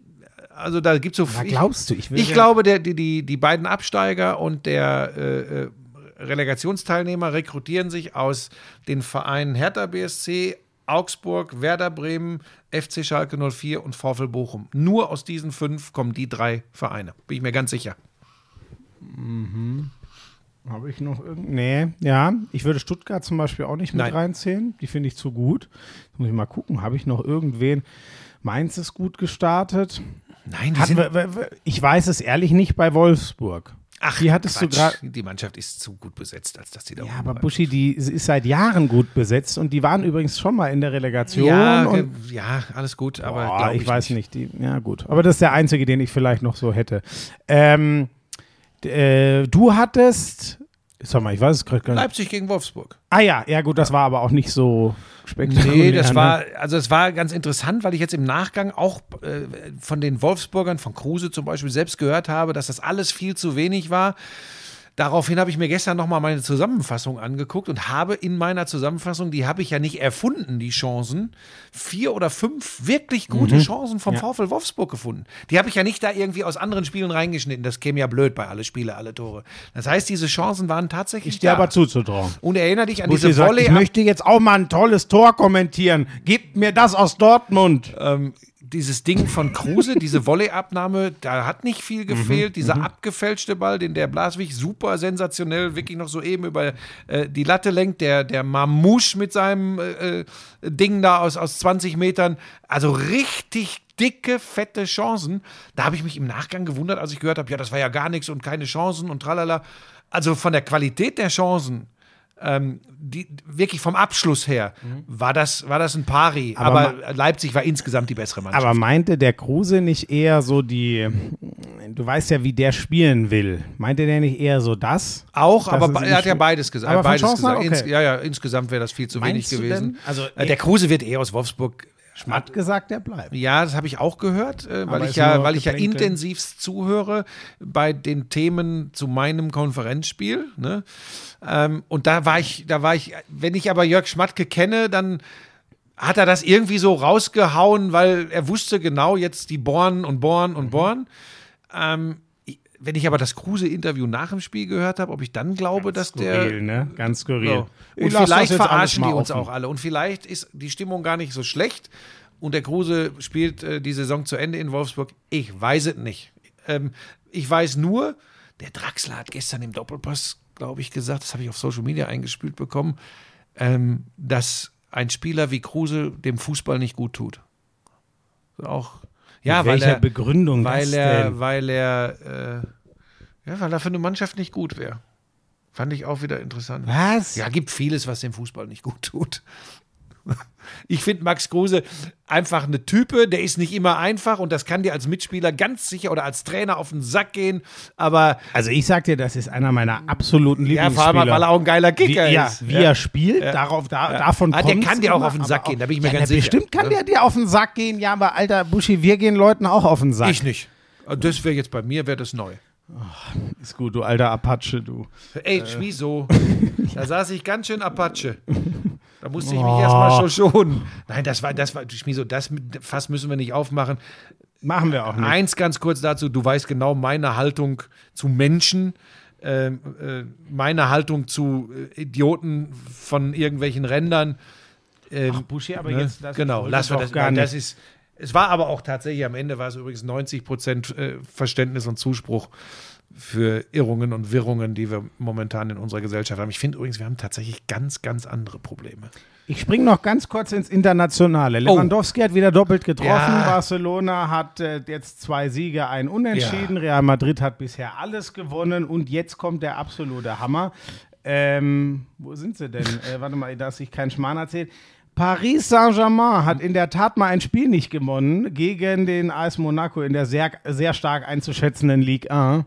Also da gibt es so Na, glaubst du? Ich will Ich ja- glaube, der, die, die, die beiden Absteiger und der äh, äh, Relegationsteilnehmer rekrutieren sich aus den Vereinen Hertha BSC, Augsburg, Werder Bremen, FC Schalke 04 und VfL Bochum. Nur aus diesen fünf kommen die drei Vereine. Bin ich mir ganz sicher. Habe ich noch irgend... Nee, ja. Ich würde Stuttgart zum Beispiel auch nicht mit Nein. reinzählen. Die finde ich zu gut. Jetzt muss ich mal gucken. Habe ich noch irgendwen? Mainz ist gut gestartet. Nein, die sind. w- w- w- ich weiß es ehrlich nicht bei Wolfsburg. Ach, die hattest du gerade- Die Mannschaft ist zu gut besetzt, als dass die da Ja, aber. Buschi, die ist seit Jahren gut besetzt und die waren übrigens schon mal in der Relegation. Ja, und ja, alles gut, aber Boah, glaub ich, weiß nicht. Die, ja, gut. Aber das ist der einzige, den ich vielleicht noch so hätte. Ähm, äh, du hattest. Sag mal, ich weiß es gerade gar nicht. Leipzig gegen Wolfsburg. Ah ja, ja gut, das war aber auch nicht so spektakulär. Nee, das ne? war, also es war ganz interessant, weil ich jetzt im Nachgang auch äh, von den Wolfsburgern, von Kruse zum Beispiel, selbst gehört habe, dass das alles viel zu wenig war. Daraufhin habe ich mir gestern nochmal meine Zusammenfassung angeguckt und habe in meiner Zusammenfassung, die habe ich ja nicht erfunden, die Chancen, vier oder fünf wirklich gute Chancen vom Ja. VfL Wolfsburg gefunden. Die habe ich ja nicht da irgendwie aus anderen Spielen reingeschnitten. Das käme ja blöd bei alle Spiele, alle Tore. Das heißt, diese Chancen waren tatsächlich Ist dir aber zuzutrauen. und erinnere dich an diese sagt, Volley. ich möchte jetzt auch mal ein tolles Tor kommentieren. Gib mir das aus Dortmund. ähm, dieses Ding von Kruse, diese Volleyabnahme, da hat nicht viel gefehlt. Dieser abgefälschte Ball, den der Blaswig super sensationell wirklich noch so eben über äh, die Latte lenkt. Der, der Mamouche mit seinem äh, äh, Ding da aus, aus 20 Metern. Also richtig dicke, fette Chancen. Da habe ich mich im Nachgang gewundert, als ich gehört habe, ja, das war ja gar nichts und keine Chancen und tralala. Also von der Qualität der Chancen, ähm, die, wirklich vom Abschluss her, war, das, war das ein Pari. Aber Aber, Leipzig war insgesamt die bessere Mannschaft. Aber meinte der Kruse nicht eher so die, du weißt ja, wie der spielen will. Meinte der nicht eher so das? auch, aber er hat ja beides gesagt. Aber beides gesagt. Ins, okay. ja, ja, insgesamt wäre das viel zu Meinst wenig gewesen. Also, äh, der Kruse wird eh aus Wolfsburg. Hat gesagt, der bleibt. Ja, das habe ich auch gehört, äh, weil ich ja, weil ich ja intensivst zuhöre bei den Themen zu meinem Konferenzspiel. Ne? Ähm, und da war ich, da war ich, wenn ich aber Jörg Schmatke kenne, dann hat er das irgendwie so rausgehauen, weil er wusste genau jetzt die Born und Born Mhm. und Born. Ähm, wenn ich aber das Kruse-Interview nach dem Spiel gehört habe, ob ich dann glaube, dass der Skurril, ne? Ganz skurril. so. Und vielleicht verarschen die uns offen. auch alle. Und vielleicht ist die Stimmung gar nicht so schlecht. Und der Kruse spielt äh, die Saison zu Ende in Wolfsburg. Ich weiß es nicht. Ähm, ich weiß nur, der Draxler hat gestern im Doppelpass, glaube ich, gesagt, das habe ich auf Social Media eingespielt bekommen, ähm, dass ein Spieler wie Kruse dem Fußball nicht gut tut. Auch. Ja, Mit weil welcher er, Begründung weil das er, weil er, äh, ja, weil er für eine Mannschaft nicht gut wäre. Fand ich auch wieder interessant. Was? Ja, gibt vieles, was dem Fußball nicht gut tut. Ich finde Max Kruse einfach eine Type, der ist nicht immer einfach und das kann dir als Mitspieler ganz sicher oder als Trainer auf den Sack gehen, aber Also ich sag dir, das ist einer meiner absoluten ja, Lieblingsspieler. vor allem, weil er auch ein geiler wie, Kicker ja, ist. wie er spielt, darauf, da, davon Ah, der kann dir auch auf den Sack gehen, da bin ich mir ja, ganz sicher. Bestimmt kann Ja. der dir auf den Sack gehen, ja, aber alter Buschi, wir gehen Leuten auch auf den Sack. Ich nicht. Das wäre jetzt bei mir, wäre das neu. Ist gut, du alter Apache, du. Ey, wieso? Da saß ich ganz schön Apache. Da musste ich mich Oh. erstmal schon schonen. Nein, das war, das war, Schmiso, das Fass müssen wir nicht aufmachen. Machen wir auch nicht. Eins ganz kurz dazu, du weißt genau meine Haltung zu Menschen, ähm, äh, meine Haltung zu äh, Idioten von irgendwelchen Rändern. Ähm, Ach, Buschi, aber ne? jetzt lass genau, ich lassen wir das gar weil Das nicht. ist, es war aber auch tatsächlich am Ende war es übrigens 90 Prozent äh, Verständnis und Zuspruch für Irrungen und Wirrungen, die wir momentan in unserer Gesellschaft haben. Ich finde übrigens, wir haben tatsächlich ganz, ganz andere Probleme. Ich springe noch ganz kurz ins Internationale. Lewandowski hat wieder doppelt getroffen. Ja. Barcelona hat äh, jetzt zwei Siege, ein Unentschieden. Real Madrid hat bisher alles gewonnen. Und jetzt kommt der absolute Hammer. Ähm, wo sind sie denn? äh, warte mal, dass ich keinen Schmarrn erzählt. Paris Saint-Germain hat in der Tat mal ein Spiel nicht gewonnen gegen den AS Monaco in der sehr, sehr stark einzuschätzenden Ligue 1.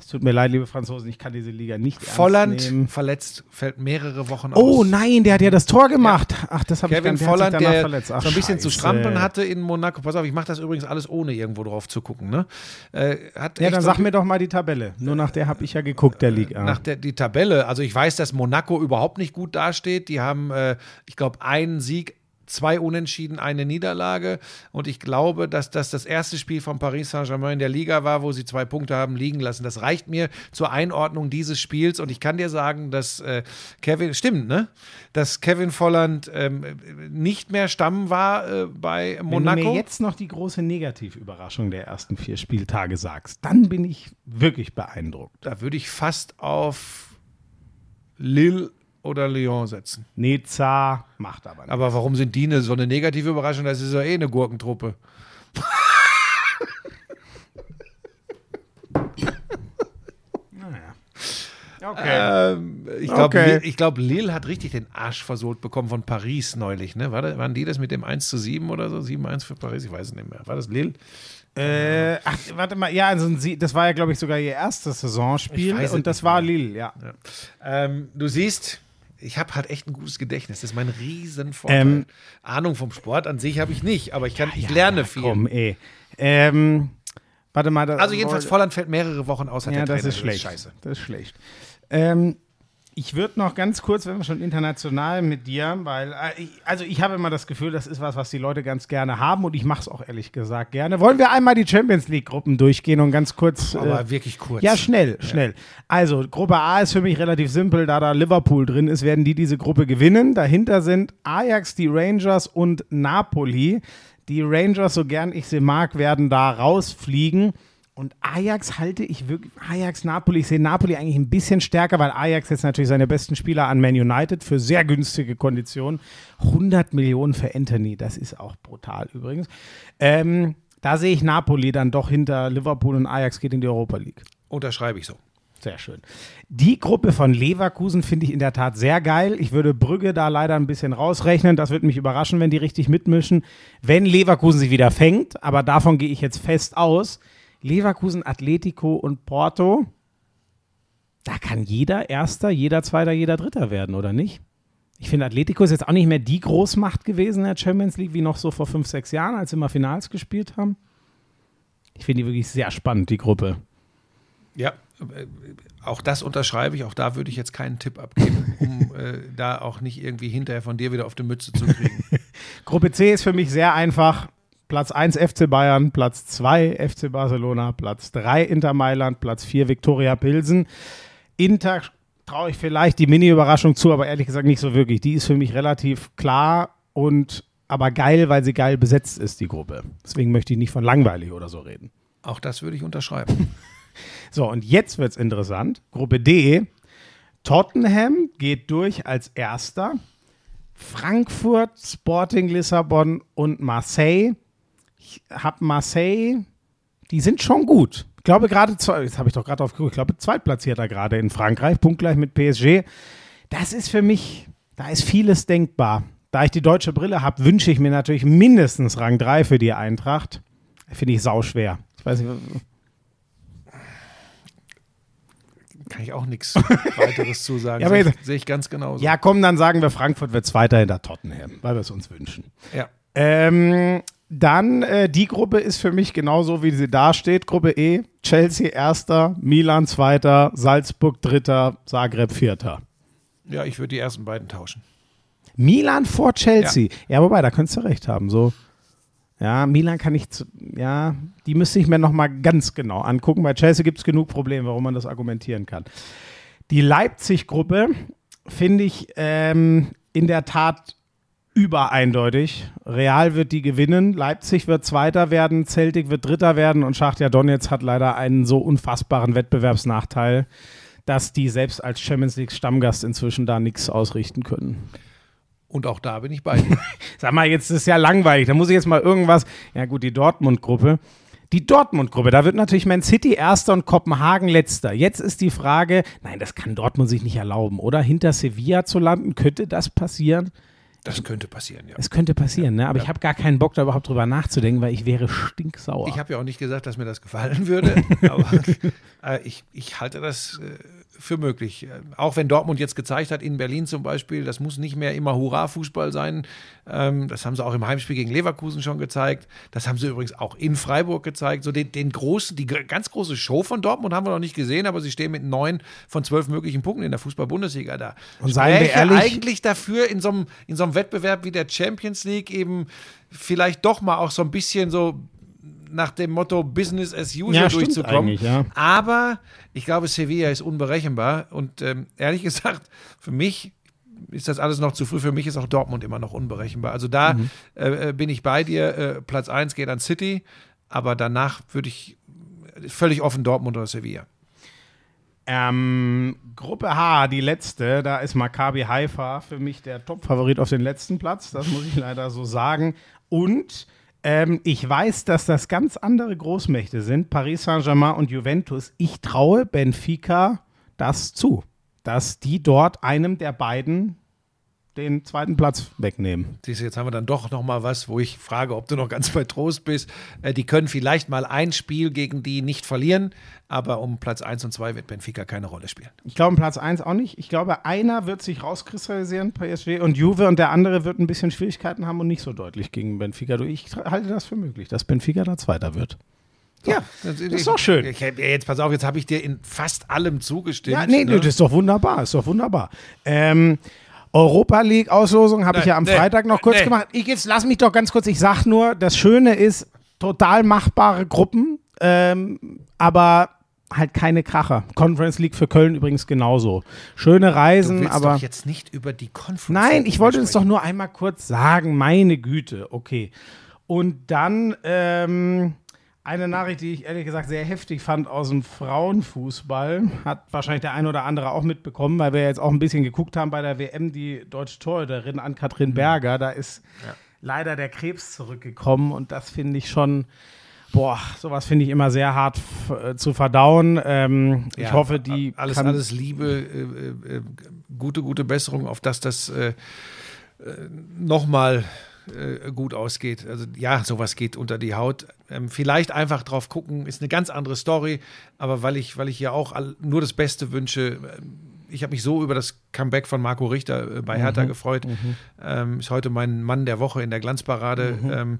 Es tut mir leid, liebe Franzosen, ich kann diese Liga nicht Volland verletzt, fällt mehrere Wochen Oh aus. nein, der hat ja das Tor gemacht. Ach, das habe ich gar- der hat sich Volland, der verletzt. Ach, so ein bisschen zu strampeln hatte in Monaco. Pass auf, ich mache das übrigens alles ohne irgendwo drauf zu gucken. Ne? Äh, Ja, dann sag mir doch mal die Tabelle. Nur nach der habe ich ja geguckt, der Liga. nach der die Tabelle. Also ich weiß, dass Monaco überhaupt nicht gut dasteht. Die haben, äh, ich glaube, einen Sieg, zwei Unentschieden, eine Niederlage. Und ich glaube, dass das das erste Spiel von Paris Saint-Germain in der Liga war, wo sie zwei Punkte haben liegen lassen. Das reicht mir zur Einordnung dieses Spiels. Und ich kann dir sagen, dass äh, Kevin, stimmt, ne? Dass Kevin Volland ähm, nicht mehr Stamm war äh, bei Wenn du Monaco. mir jetzt noch die große Negativüberraschung der ersten vier Spieltage sagst, dann bin ich wirklich beeindruckt. da würde ich fast auf Lille oder Lyon setzen. Nizza macht aber nicht. Aber warum sind die eine, so eine negative Überraschung? Das ist ja eh eine Gurkentruppe. Okay. Ähm, ich glaube, Okay. Lille, ich glaub, Lille hat richtig den Arsch versohlt bekommen von Paris neulich. Ne? War das, waren die das mit dem 1 zu 7 oder so? 7-1 für Paris? Ich weiß es nicht mehr. War das Lille? Äh, ach, warte mal, ja, also sie, das war ja, glaube ich, sogar ihr erstes Saisonspiel und das nicht war. Lille, ja. Ähm, du siehst, ich habe halt echt ein gutes Gedächtnis. Das ist mein Riesenvorteil. Ähm, Ahnung vom Sport an sich habe ich nicht, aber ich, kann, ich lerne viel. Komm, ey. Ähm, warte mal. Das Also jedenfalls, Volland fällt mehrere Wochen aus. Hat Ja, das ist schlecht. Scheiße. Das ist schlecht. Ähm, ich würde noch ganz kurz, wenn wir schon international mit dir, weil, äh, ich, also ich habe immer das Gefühl, das ist was, was die Leute ganz gerne haben und ich mache es auch ehrlich gesagt gerne. Wollen wir einmal die Champions League-Gruppen durchgehen und ganz kurz. Aber äh, wirklich kurz. ja, schnell, schnell. Also, Gruppe A ist für mich relativ simpel. Da da Liverpool drin ist, werden die diese Gruppe gewinnen. Dahinter sind Ajax, die Rangers und Napoli. Die Rangers, so gern ich sie mag, werden da rausfliegen. Und Ajax halte ich wirklich, Ajax, Napoli, ich sehe Napoli eigentlich ein bisschen stärker, weil Ajax jetzt natürlich seine besten Spieler an Man United für sehr günstige Konditionen. 100 Millionen für Anthony, das ist auch brutal übrigens. Ähm, da sehe ich Napoli dann doch hinter Liverpool und Ajax geht in die Europa League. Unterschreibe ich so. Sehr schön. Die Gruppe von Leverkusen finde ich in der Tat sehr geil. Ich würde Brügge da leider ein bisschen rausrechnen. Das würde mich überraschen, wenn die richtig mitmischen. Wenn Leverkusen sich wieder fängt, aber davon gehe ich jetzt fest aus. Leverkusen, Atletico und Porto. Da kann jeder Erster, jeder Zweiter, jeder Dritter werden, oder nicht? Ich finde, Atletico ist jetzt auch nicht mehr die Großmacht gewesen in der Champions League wie noch so vor fünf, sechs Jahren, als sie mal Finals gespielt haben. Ich finde die wirklich sehr spannend, die Gruppe. Ja, äh, auch das unterschreibe ich. Auch da würde ich jetzt keinen Tipp abgeben, um äh, da auch nicht irgendwie hinterher von dir wieder auf die Mütze zu kriegen. Gruppe C ist für mich sehr einfach. Platz 1 FC Bayern, Platz 2 FC Barcelona, Platz 3 Inter Mailand, Platz 4 Viktoria Pilsen. Inter traue ich vielleicht die Mini-Überraschung zu, aber ehrlich gesagt nicht so wirklich. Die ist für mich relativ klar und aber geil, weil sie geil besetzt ist, die Gruppe. Deswegen möchte ich nicht von langweilig oder so reden. Auch das würde ich unterschreiben. So, und jetzt wird es interessant. Gruppe D. Tottenham geht durch als erster. Frankfurt, Sporting Lissabon und Marseille. Ich habe Marseille, die sind schon gut. Ich glaube gerade, jetzt habe ich doch gerade drauf geguckt, ich glaube zweitplatzierter gerade in Frankreich, punktgleich mit PSG. Das ist für mich, da ist vieles denkbar. Da ich die deutsche Brille habe, wünsche ich mir natürlich mindestens Rang 3 für die Eintracht. Finde ich sauschwer. Ich weiß nicht, Kann ich auch nichts weiteres zu sagen. Ja, Sehe jetzt- ich, ganz genauso. Ja, komm, dann sagen wir, Frankfurt wird Zweiter hinter Tottenham, weil wir es uns wünschen. ja. Ähm, dann, äh, die Gruppe ist für mich genauso, wie sie da steht. Gruppe E, Chelsea Erster, Milan Zweiter, Salzburg Dritter, Zagreb Vierter. ja, ich würde die ersten beiden tauschen. Milan vor Chelsea. Ja, wobei, da könntest du recht haben. So, ja, Milan kann ich, zu, ja, die müsste ich mir nochmal ganz genau angucken. Bei Chelsea gibt es genug Probleme, warum man das argumentieren kann. Die Leipzig-Gruppe finde ich ähm, in der Tat übereindeutig. Real wird die gewinnen, Leipzig wird Zweiter werden, Celtic wird Dritter werden und Schachtja Donetsk hat leider einen so unfassbaren Wettbewerbsnachteil, dass die selbst als Champions League Stammgast inzwischen da nichts ausrichten können. Und auch da bin ich bei dir. Sag mal, jetzt ist ja langweilig. Da muss ich jetzt mal irgendwas. Ja, gut, die Dortmund-Gruppe. Die Dortmund-Gruppe, da wird natürlich Man City Erster und Kopenhagen Letzter. Jetzt ist die Frage, nein, das kann Dortmund sich nicht erlauben, oder? Hinter Sevilla zu landen, könnte das passieren? Das könnte passieren, ja. Es könnte passieren, ne? aber ich habe gar keinen Bock, da überhaupt drüber nachzudenken, weil ich wäre stinksauer. Ich habe ja auch nicht gesagt, dass mir das gefallen würde, aber äh, ich, ich halte das äh, für möglich. Äh, Auch wenn Dortmund jetzt gezeigt hat, in Berlin zum Beispiel, das muss nicht mehr immer Hurra-Fußball sein. Ähm, das haben sie auch im Heimspiel gegen Leverkusen schon gezeigt. Das haben sie übrigens auch in Freiburg gezeigt. So den, den großen, die ganz große Show von Dortmund haben wir noch nicht gesehen, aber sie stehen mit neun von zwölf möglichen Punkten in der Fußball-Bundesliga da. Und seien wir ehrlich- eigentlich dafür, in so, einem, in so einem Wettbewerb wie der Champions League eben vielleicht doch mal auch so ein bisschen so nach dem Motto Business as usual Ja, durchzukommen. ja. Aber ich glaube, Sevilla ist unberechenbar. Und ähm, ehrlich gesagt, für mich ist das alles noch zu früh. Für mich ist auch Dortmund immer noch unberechenbar. Also da Mhm. äh, äh, bin ich bei dir. Äh, Platz 1 geht an City, aber danach würde ich völlig offen Dortmund oder Sevilla. Ähm, Gruppe H, die letzte, da ist Maccabi Haifa für mich der Top-Favorit auf den letzten Platz, das muss ich leider so sagen. Und ähm, ich weiß, dass das ganz andere Großmächte sind, Paris Saint-Germain und Juventus. Ich traue Benfica das zu, dass die dort einem der beiden den zweiten Platz wegnehmen. Siehst du, jetzt haben wir dann doch noch mal was, wo ich frage, ob du noch ganz bei Trost bist. Äh, die können vielleicht mal ein Spiel gegen die nicht verlieren, aber um Platz 1 und 2 wird Benfica keine Rolle spielen. Ich glaube, Platz 1 auch nicht. Ich glaube, einer wird sich rauskristallisieren, PSG und Juve, und der andere wird ein bisschen Schwierigkeiten haben und nicht so deutlich gegen Benfica. Ich halte das für möglich, dass Benfica da Zweiter wird. Ja, das ist doch schön. Ich, ich, jetzt pass auf, jetzt habe ich dir in fast allem zugestimmt. Ja, nee, ne? das ist doch wunderbar, ist doch wunderbar. Ähm, Europa League Auslosung habe ich ja am nee, Freitag noch kurz nee. gemacht. Ich jetzt lass mich doch ganz kurz. Ich sag nur, das Schöne ist total machbare Gruppen, ähm, aber halt keine Kracher. Conference League für Köln übrigens genauso. Schöne du Reisen, willst aber doch jetzt nicht über die Conference Nein, ich wollte es doch nur einmal kurz sagen. Meine Güte, okay. Und dann ähm, eine Nachricht, die ich ehrlich gesagt sehr heftig fand aus dem Frauenfußball. Hat wahrscheinlich der ein oder andere auch mitbekommen, weil wir jetzt auch ein bisschen geguckt haben bei der WM, die deutsche Torhüterin Ann-Kathrin Berger. Da ist leider der Krebs zurückgekommen und das finde ich schon. Boah, sowas finde ich immer sehr hart äh, zu verdauen. Ähm, ich Ja, hoffe, die alles, alles Liebe, äh, äh, gute, gute Besserung, auf dass das äh, äh, nochmal äh, gut ausgeht. Also ja, sowas geht unter die Haut. Ähm, vielleicht einfach drauf gucken, ist eine ganz andere Story, aber weil ich, weil ich ja auch all, nur das Beste wünsche, ähm, ich habe mich so über das Comeback von Marco Richter äh, bei Hertha gefreut. Ähm, ist heute mein Mann der Woche in der Glanzparade. ähm,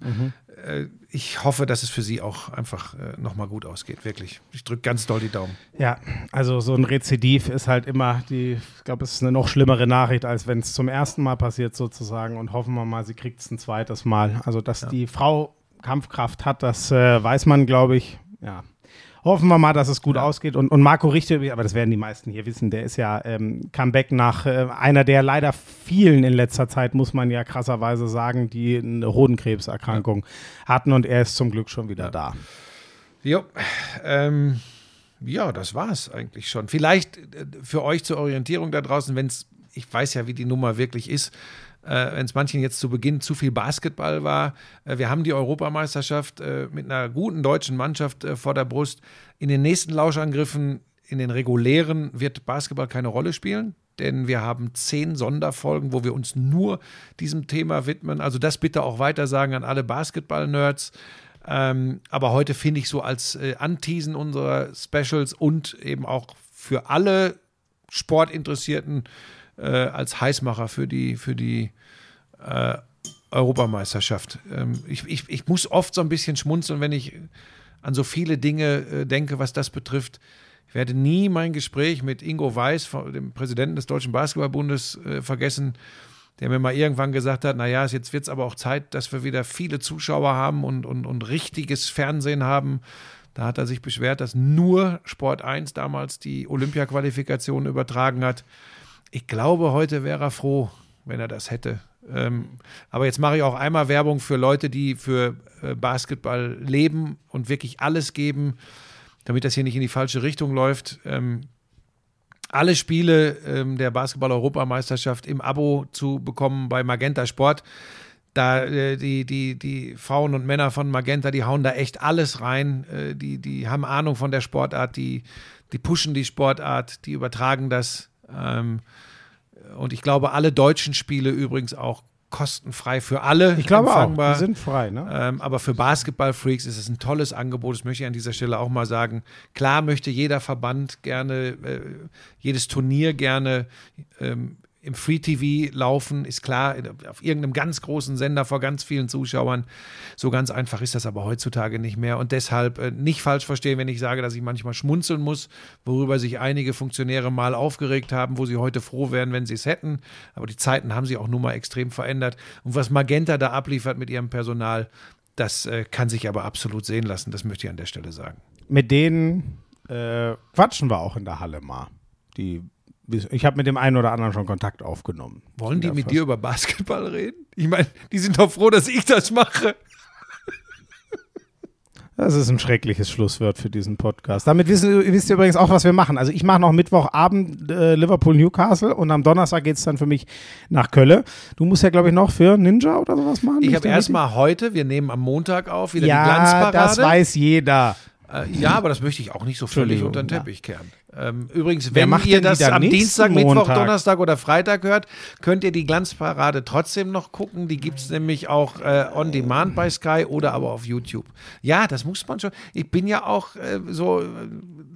äh, ich hoffe, dass es für sie auch einfach äh, nochmal gut ausgeht, wirklich. Ich drücke ganz doll die Daumen. Ja, also so ein Rezidiv ist halt immer die, ich glaube, es ist eine noch schlimmere Nachricht, als wenn es zum ersten Mal passiert sozusagen und hoffen wir mal, sie kriegt es ein zweites Mal. Also, dass die Frau Kampfkraft hat, das äh, weiß man, glaube ich. Ja. Hoffen wir mal, dass es gut ausgeht. Und, und Marco Richter, aber das werden die meisten hier wissen, der ist ja ähm, Comeback nach äh, einer der leider vielen in letzter Zeit, muss man ja krasserweise sagen, die eine Hodenkrebserkrankung hatten und er ist zum Glück schon wieder da. Jo, ähm, ja, das war's eigentlich schon. Vielleicht äh, für euch zur Orientierung da draußen, wenn es, ich weiß ja, wie die Nummer wirklich ist, äh, wenn es manchen jetzt zu Beginn zu viel Basketball war. Äh, wir haben die Europameisterschaft äh, mit einer guten deutschen Mannschaft äh, vor der Brust. In den nächsten Lauschangriffen, in den regulären, wird Basketball keine Rolle spielen. Denn wir haben zehn Sonderfolgen, wo wir uns nur diesem Thema widmen. Also das bitte auch weitersagen an alle Basketball-Nerds. Ähm, aber heute finde ich so als äh, Anteasen unserer Specials und eben auch für alle Sportinteressierten äh, als Heißmacher für die, für die äh, Europameisterschaft. Ähm, ich, ich, ich muss oft so ein bisschen schmunzeln, wenn ich an so viele Dinge äh, denke, was das betrifft. Ich werde nie mein Gespräch mit Ingo Weiß, dem Präsidenten des Deutschen Basketballbundes, äh, vergessen, der mir mal irgendwann gesagt hat, naja, jetzt wird es aber auch Zeit, dass wir wieder viele Zuschauer haben und, und, und richtiges Fernsehen haben. Da hat er sich beschwert, dass nur Sport 1 damals die Olympia-Qualifikation übertragen hat. Ich glaube, heute wäre er froh, wenn er das hätte. Ähm, aber jetzt mache ich auch einmal Werbung für Leute, die für äh, Basketball leben und wirklich alles geben, damit das hier nicht in die falsche Richtung läuft. Ähm, alle Spiele ähm, der Basketball-Europameisterschaft im Abo zu bekommen bei Magenta Sport. Da äh, die, die, die Frauen und Männer von Magenta, die hauen da echt alles rein. Äh, die, die haben Ahnung von der Sportart, die, die pushen die Sportart, die übertragen das. Ähm, und ich glaube, alle deutschen Spiele übrigens auch kostenfrei für alle Ich glaube auch, empfangbar. die sind frei, ne? Ähm, aber für Basketballfreaks ist es ein tolles Angebot. Das möchte ich an dieser Stelle auch mal sagen. Klar möchte jeder Verband gerne, äh, jedes Turnier gerne ähm, im Free TV laufen, ist klar, auf irgendeinem ganz großen Sender vor ganz vielen Zuschauern. So ganz einfach ist das aber heutzutage nicht mehr. Und deshalb äh, nicht falsch verstehen, wenn ich sage, dass ich manchmal schmunzeln muss, worüber sich einige Funktionäre mal aufgeregt haben, wo sie heute froh wären, wenn sie es hätten. Aber die Zeiten haben sich auch nun mal extrem verändert. Und was Magenta da abliefert mit ihrem Personal, das äh, kann sich aber absolut sehen lassen. Das möchte ich an der Stelle sagen. Mit denen äh, quatschen wir auch in der Halle mal. Die, ich habe mit dem einen oder anderen schon Kontakt aufgenommen. Wollen die Ja, mit dir über Basketball reden? Ich meine, die sind doch froh, dass ich das mache. Das ist ein schreckliches Schlusswort für diesen Podcast. Damit wissen, wisst ihr übrigens auch, was wir machen. Also ich mache noch Mittwochabend äh, Liverpool-Newcastle und am Donnerstag geht es dann für mich nach Köln. Du musst ja, glaube ich, noch für Ninja oder sowas machen. Ich habe erstmal heute, wir nehmen am Montag auf, wieder die Ja, Glanzparade. das weiß jeder. Äh, ja, aber das möchte ich auch nicht so völlig unter den ja. Teppich kehren. Ähm, übrigens, wenn ihr die das am Dienstag, Mittwoch, Montag? Donnerstag oder Freitag hört, könnt ihr die Glanzparade trotzdem noch gucken. Die gibt es nämlich auch äh, on demand bei Sky oder aber auf YouTube. Ja, das muss man schon. Ich bin ja auch äh, so äh,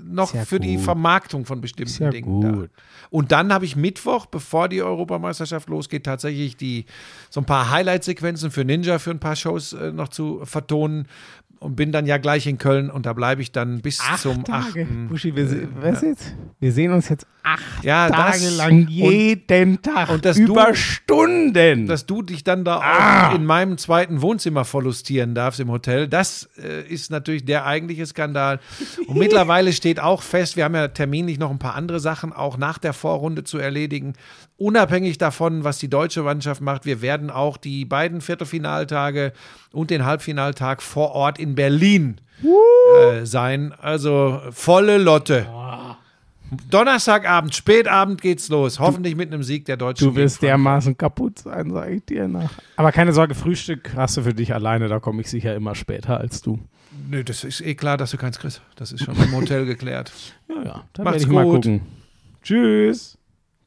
noch ja für die gut. Vermarktung von bestimmten ja Dingen da. gut. Und dann habe ich Mittwoch, bevor die Europameisterschaft losgeht, tatsächlich die so ein paar Highlight-Sequenzen für Ninja für ein paar Shows äh, noch zu vertonen und bin dann ja gleich in Köln und da bleibe ich dann bis zum 8. Buschi, wir, se- was jetzt? wir sehen uns jetzt acht Ja, Tage das- lang und- jeden Tag und dass über du- Stunden. dass du dich dann da Ah. auch in meinem zweiten Wohnzimmer verlustieren darfst im Hotel, das äh, ist natürlich der eigentliche Skandal. Und mittlerweile steht auch fest, wir haben ja terminlich noch ein paar andere Sachen auch nach der Vorrunde zu erledigen. Unabhängig davon, was die deutsche Mannschaft macht, wir werden auch die beiden Viertelfinaltage und den Halbfinaltag vor Ort in Berlin äh, sein. Also volle Lotte. Donnerstagabend, Spätabend geht's los. Hoffentlich mit einem Sieg der Deutschen. Du wirst dermaßen kaputt sein, sage ich dir nach. Aber keine Sorge, Frühstück hast du für dich alleine, da komme ich sicher immer später als du. Nö, das ist eh klar, dass du keins kriegst. Das ist schon im Hotel geklärt. Ja, ja, da Macht's werde ich mal gut. gucken. Tschüss.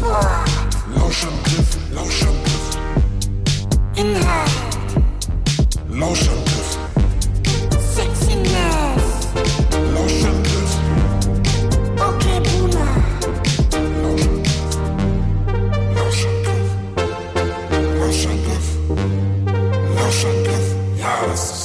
Lauschangriff, Lauschangriff. Inhalt, Lauschangriff, Sexiness, Lauschangriff, okay Boomer, Lauschangriff. Lauschangriff, Lauschangriff. Ja, das ist